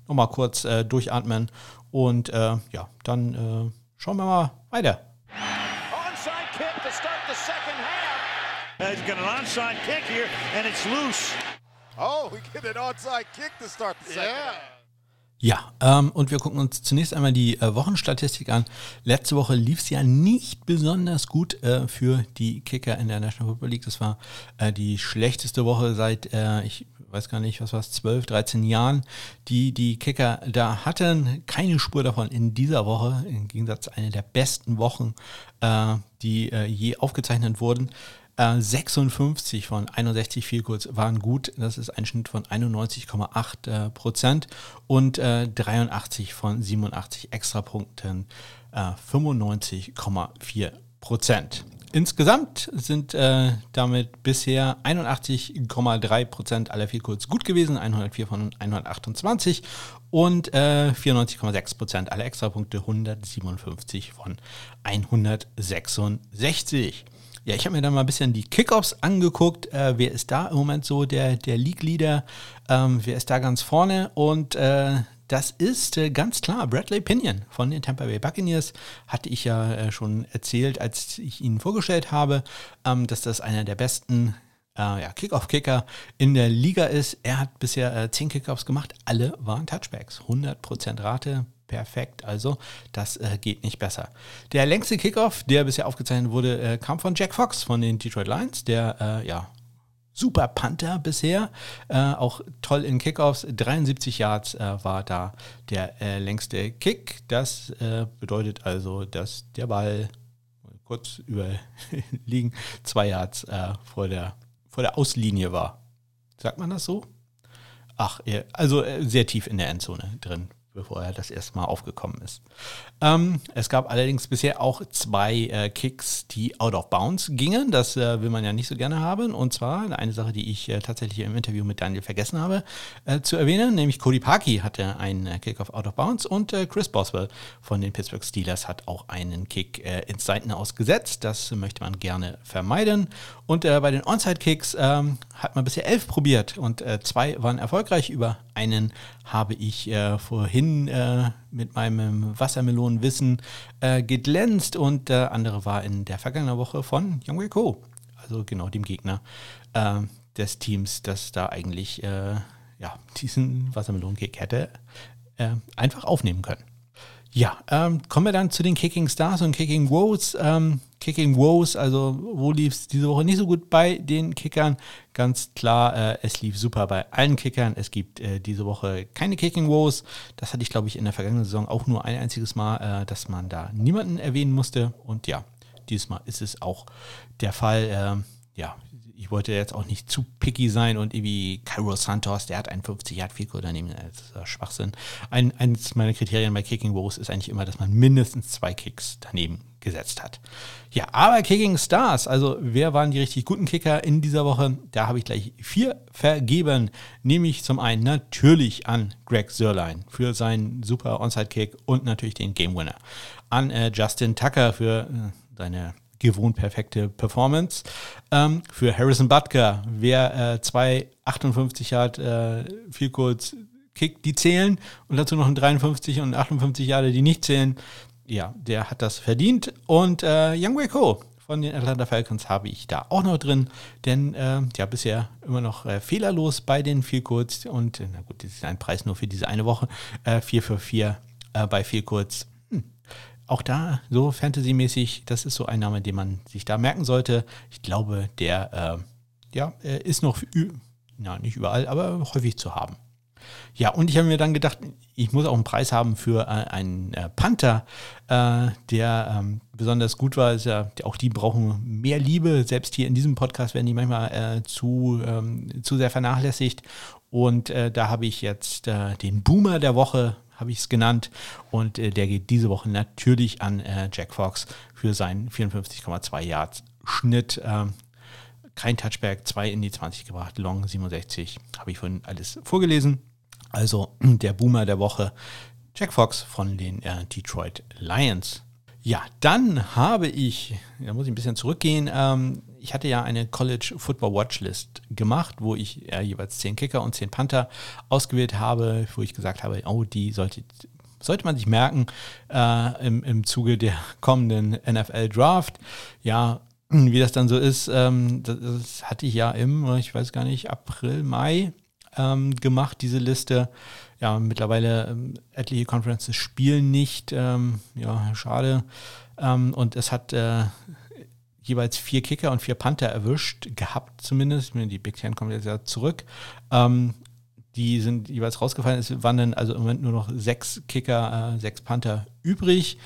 nochmal kurz äh, durchatmen und äh, ja, dann äh, schauen wir mal weiter. Onside kick to start the second half. Uh, he's got an onside kick here and it's loose. Oh, we get an onside kick to start the second yeah. half. Ja, ähm, und wir gucken uns zunächst einmal die äh, Wochenstatistik an. Letzte Woche lief es ja nicht besonders gut äh, für die Kicker in der National Football League. Das war äh, die schlechteste Woche seit, äh, ich weiß gar nicht, was war es, 12, 13 Jahren, die die Kicker da hatten. Keine Spur davon in dieser Woche, im Gegensatz zu einer der besten Wochen, äh, die äh, je aufgezeichnet wurden. Äh, 56 von 61 Vielkurz waren gut, das ist ein Schnitt von 91,8 äh, Prozent und 83 äh, von 87 Extrapunkten 95,4 äh, Prozent. Insgesamt sind äh, damit bisher 81,3 Prozent aller Vielkurz gut gewesen, 104 von 128 und äh, 94,6 Prozent aller Extrapunkte, 157 von 166. Ja, ich habe mir da mal ein bisschen die Kickoffs angeguckt. Äh, wer ist da im Moment so der, der League-Leader? Ähm, wer ist da ganz vorne? Und äh, das ist äh, ganz klar Bradley Pinion von den Tampa Bay Buccaneers. Hatte ich ja äh, schon erzählt, als ich ihn vorgestellt habe, ähm, dass das einer der besten äh, ja, Kickoff-Kicker in der Liga ist. Er hat bisher äh, 10 Kickoffs gemacht. Alle waren Touchbacks. 100% Rate perfekt. Also das äh, geht nicht besser. Der längste Kickoff, der bisher aufgezeichnet wurde, äh, kam von Jack Fox von den Detroit Lions, der äh, ja super Panther bisher, äh, auch toll in Kickoffs. 73 Yards äh, war da der äh, längste Kick. Das bedeutet also, dass der Ball kurz überliegen *laughs* zwei Yards vor, der, vor der Auslinie war. Sagt man das so? Ach, also sehr tief in der Endzone drin bevor er das erste Mal aufgekommen ist. Ähm, es gab allerdings bisher auch zwei äh, Kicks, die out of bounds gingen. Das äh, will man ja nicht so gerne haben. Und zwar eine Sache, die ich äh, tatsächlich im Interview mit Daniel vergessen habe äh, zu erwähnen, nämlich Cody Parkey hatte einen äh, Kick auf out of bounds und äh, Chris Boswell von den Pittsburgh Steelers hat auch einen Kick ins Seiten ausgesetzt. Das möchte man gerne vermeiden. Und bei den Onside-Kicks ähm, hat man bisher elf probiert und zwei waren erfolgreich. Über einen habe ich vorhin mit meinem Wassermelonenwissen äh, geglänzt und der andere war in der vergangenen Woche von Young Ko, also genau dem Gegner äh, des Teams, das da eigentlich äh, ja, diesen Wassermelonenkick hätte äh, einfach aufnehmen können. Ja, ähm, kommen wir dann zu den Kicking Stars und Kicking Woes. Ähm, Kicking Woes, also wo lief es diese Woche nicht so gut bei den Kickern? Ganz klar, äh, es lief super bei allen Kickern. Es gibt äh, diese Woche keine Kicking Woes. Das hatte ich, glaube ich, in der vergangenen Saison auch nur ein einziges Mal, äh, dass man da niemanden erwähnen musste. Und ja, dieses Mal ist es auch der Fall. Ähm, ja, ich wollte jetzt auch nicht zu picky sein und irgendwie Cairo Santos, der hat einen 50 Yard Field Goal daneben, das ist Schwachsinn. Ein, eines meiner Kriterien bei Kicking Woes ist eigentlich immer, dass man mindestens zwei Kicks daneben gesetzt hat. Ja, aber Kicking Stars, also wer waren die richtig guten Kicker in dieser Woche? Da habe ich gleich vier vergeben, nämlich zum einen natürlich an Greg Sörlein für seinen super Onside-Kick und natürlich den Game Winner. An äh, Justin Tucker für äh, seine gewohnt perfekte Performance. Ähm, für Harrison Butker, wer äh, zwei 58 Yard äh, viel kurz kickt, die zählen. Und dazu noch ein 53 und 58 Jahre, die nicht zählen, ja, der hat das verdient. Und äh, Young Wei Ko von den Atlanta Falcons habe ich da auch noch drin, denn äh, ja, bisher immer noch äh, fehlerlos bei den viel kurz und na gut, das ist ein Preis nur für diese eine Woche, äh, 4 für 4 äh, bei viel kurz auch da so Fantasy-mäßig, das ist so ein Name, den man sich da merken sollte. Ich glaube, der äh, ja, ist noch, ja, nicht überall, aber häufig zu haben. Ja, und ich habe mir dann gedacht, ich muss auch einen Preis haben für äh, einen äh, Panther, äh, der ähm, besonders gut war. Ja, auch die brauchen mehr Liebe. Selbst hier in diesem Podcast werden die manchmal äh, zu, ähm, zu sehr vernachlässigt. Und äh, da habe ich jetzt äh, den Boomer der Woche, habe ich es genannt. Und der geht diese Woche natürlich an Jack Fox für seinen 54,2 Yards Schnitt. Ähm, kein Touchback, 2 in die 20 gebracht, Long 67, habe ich vorhin alles vorgelesen. Also *clears throat* der Boomer der Woche, Jack Fox von den äh, Detroit Lions. Ja, dann habe ich, da muss ich ein bisschen zurückgehen, ähm, ich hatte ja eine College Football Watchlist gemacht, wo ich äh, jeweils 10 Kicker und 10 Panther ausgewählt habe, wo ich gesagt habe, oh, die sollte, sollte man sich merken äh, im, im Zuge der kommenden NFL Draft. Ja, wie das dann so ist, ähm, das, das, hatte ich ja im, ich weiß gar nicht, April, Mai ähm, gemacht, diese Liste. Ja, mittlerweile ähm, etliche Conferences spielen nicht. Ähm, ja, schade. Ähm, und es hat äh, jeweils vier Kicker und vier Panther erwischt, gehabt zumindest. Die Big Ten kommt jetzt ja zurück. Ähm, die sind jeweils rausgefallen. Es waren dann also im Moment nur noch sechs Kicker, äh, sechs Panther übrig.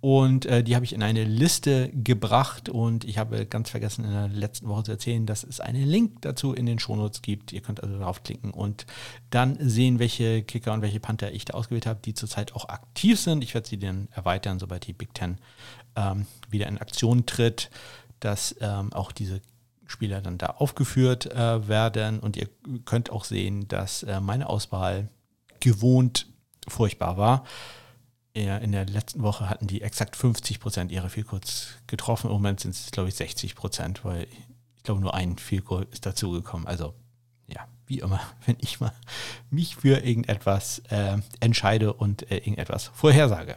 Und äh, die habe ich in eine Liste gebracht und ich habe ganz vergessen in der letzten Woche zu erzählen, dass es einen Link dazu in den Shownotes gibt. Ihr könnt also draufklicken und dann sehen, welche Kicker und welche Panther ich da ausgewählt habe, die zurzeit auch aktiv sind. Ich werde sie dann erweitern, sobald die Big Ten ähm, wieder in Aktion tritt, dass ähm, auch diese Spieler dann da aufgeführt äh, werden. Und ihr könnt auch sehen, dass äh, meine Auswahl gewohnt furchtbar war in der letzten Woche hatten die exakt 50 Prozent ihrer Vielkurz getroffen. Im Moment sind es, glaube ich, 60 Prozent, weil ich glaube, nur ein Vielkurz ist dazugekommen. Also, ja, wie immer, *laughs* wenn ich mal mich für irgendetwas äh, entscheide und äh, irgendetwas vorhersage.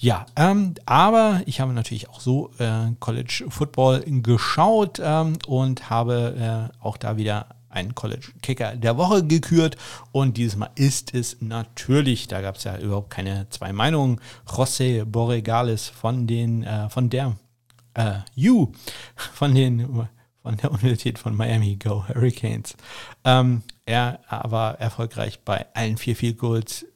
Ja, ähm, aber ich habe natürlich auch so äh, College Football geschaut ähm, und habe äh, auch da wieder einen College Kicker der Woche gekürt und dieses Mal ist es natürlich, da gab es ja überhaupt keine zwei Meinungen, José Borregales von den, äh, von der äh, U, von den von der Universität von Miami Go Hurricanes. Ähm, er war erfolgreich bei allen vier Field Goals,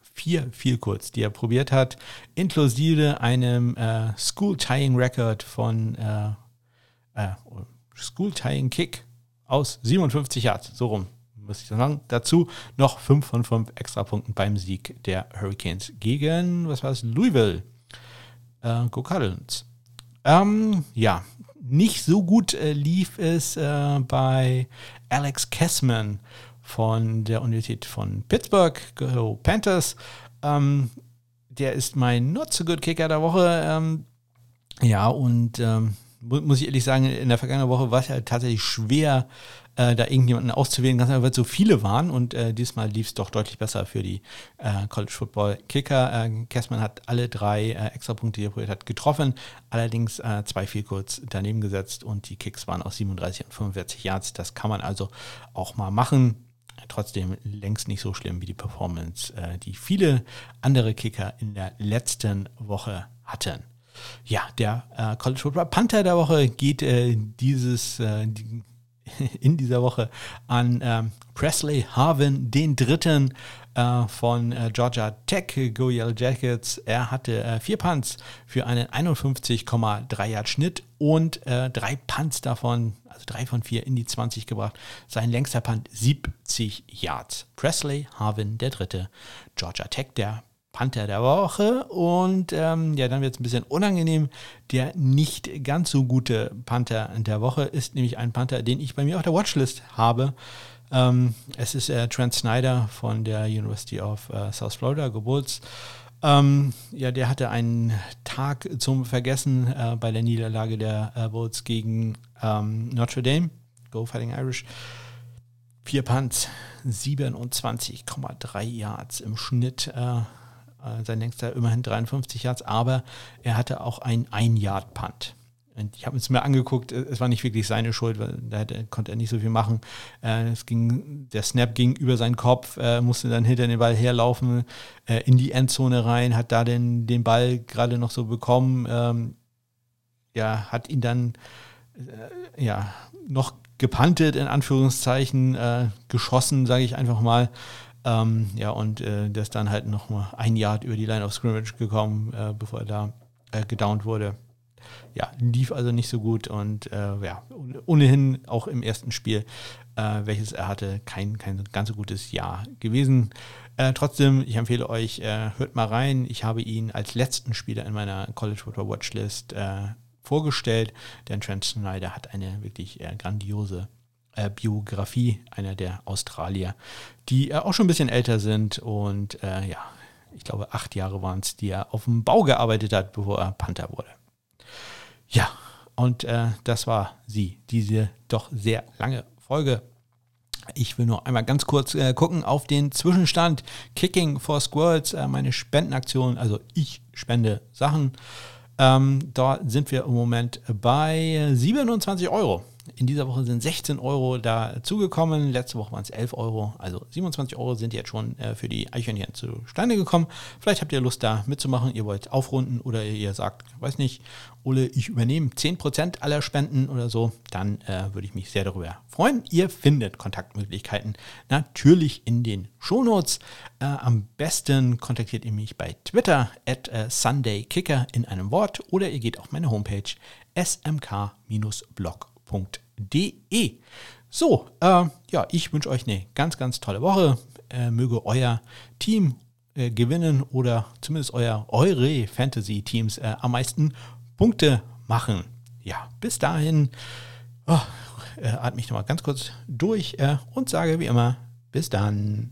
vier Goals, die er probiert hat, inklusive einem äh, School Tying Record von äh, äh, School Tying Kick aus 57 Yards, so rum muss ich sagen. Dazu noch 5 von 5 Extrapunkten beim Sieg der Hurricanes gegen, was war es, Louisville. Äh, Go Cardinals. Ähm, ja, nicht so gut äh, lief es äh, bei Alex Kessman von der Universität von Pittsburgh, Go Panthers. Ähm, der ist mein Not so good Kicker der Woche. Ähm, ja, und ähm, muss ich ehrlich sagen, in der vergangenen Woche war es ja tatsächlich schwer, äh, da irgendjemanden auszuwählen, ganz einfach, weil so viele waren und äh, diesmal lief es doch deutlich besser für die äh, College Football Kicker. Äh, Kessman hat alle drei äh, Extrapunkte, die er probiert hat, getroffen, allerdings äh, zwei viel kurz daneben gesetzt und die Kicks waren aus 37 und 45 Yards. Das kann man also auch mal machen. Trotzdem längst nicht so schlimm wie die Performance, äh, die viele andere Kicker in der letzten Woche hatten. Ja, der äh, College Football Panther der Woche geht äh, dieses äh, die, *laughs* in dieser Woche an ähm, Presley Harvin, den dritten äh, von äh, Georgia Tech, Go Yellow Jackets. Er hatte äh, vier Punts für einen 51,3 Yard Schnitt und drei Punts davon, also drei von vier in die 20 gebracht. Sein längster Punt 70 Yards. Presley Harvin, der dritte. Georgia Tech, der Panther der Woche. Und ähm, ja, dann wird es ein bisschen unangenehm. Der nicht ganz so gute Panther der Woche ist nämlich ein Panther, den ich bei mir auf der Watchlist habe. Ähm, es ist äh, Trent Snyder von der University of äh, South Florida, Geburts. Ähm, ja, der hatte einen Tag zum Vergessen äh, bei der Niederlage der äh, Bulls gegen ähm, Notre Dame. Go Fighting Irish. Vier Punts, 27,3 Yards im Schnitt. Äh, äh, sein längster immerhin 53 Yards, aber er hatte auch ein Ein-Yard-Punt. Und ich habe es mir angeguckt, es war nicht wirklich seine Schuld, weil da hätte, konnte er nicht so viel machen. Äh, es ging, der Snap ging über seinen Kopf, er musste dann hinter den Ball herlaufen, äh, in die Endzone rein, hat da den, den Ball gerade noch so bekommen, ähm, ja, hat ihn dann äh, ja, noch gepantet, in Anführungszeichen, äh, geschossen, sage ich einfach mal. Ähm, ja, und äh, der ist dann halt noch mal ein Yard über die Line of Scrimmage gekommen, äh, bevor er da äh, gedownt wurde. Ja, lief also nicht so gut und äh, ja, ohnehin auch im ersten Spiel, äh, welches er hatte, kein, kein ganz so gutes Jahr gewesen. Äh, trotzdem, ich empfehle euch, äh, hört mal rein. Ich habe ihn als letzten Spieler in meiner College Football Watchlist äh, vorgestellt. Denn Trent Snyder hat eine wirklich äh, grandiose Biografie, einer der Australier, die auch schon ein bisschen älter sind und ja, ich glaube, acht Jahre waren es, die er auf dem Bau gearbeitet hat, bevor er Panther wurde. Ja, und das war sie, diese doch sehr lange Folge ich will nur einmal ganz kurz äh, gucken auf den Zwischenstand. Kicking for Squirrels, äh, meine Spendenaktion. Also ich spende Sachen. Ähm, da sind wir im Moment bei 27 Euro. In dieser Woche sind 16 Euro dazugekommen. Letzte Woche waren es 11 Euro. Also 27 Euro sind jetzt schon äh, für die Eichhörnchen zustande gekommen. Vielleicht habt ihr Lust da mitzumachen. Ihr wollt aufrunden oder ihr sagt, weiß nicht, Ole, ich übernehme 10% aller Spenden oder so. Dann äh, würde ich mich sehr darüber freuen. Ihr findet Kontaktmöglichkeiten natürlich in den Shownotes. Äh, am besten kontaktiert ihr mich bei Twitter at äh, SundayKicker in einem Wort oder ihr geht auf meine Homepage smk-blog www.ftf.de. So, äh, ja, ich wünsche euch eine ganz, ganz tolle Woche. Äh, möge euer Team äh, gewinnen oder zumindest euer eure Fantasy-Teams am meisten Punkte machen. Ja, bis dahin oh, atme ich nochmal ganz kurz durch und sage wie immer, bis dann.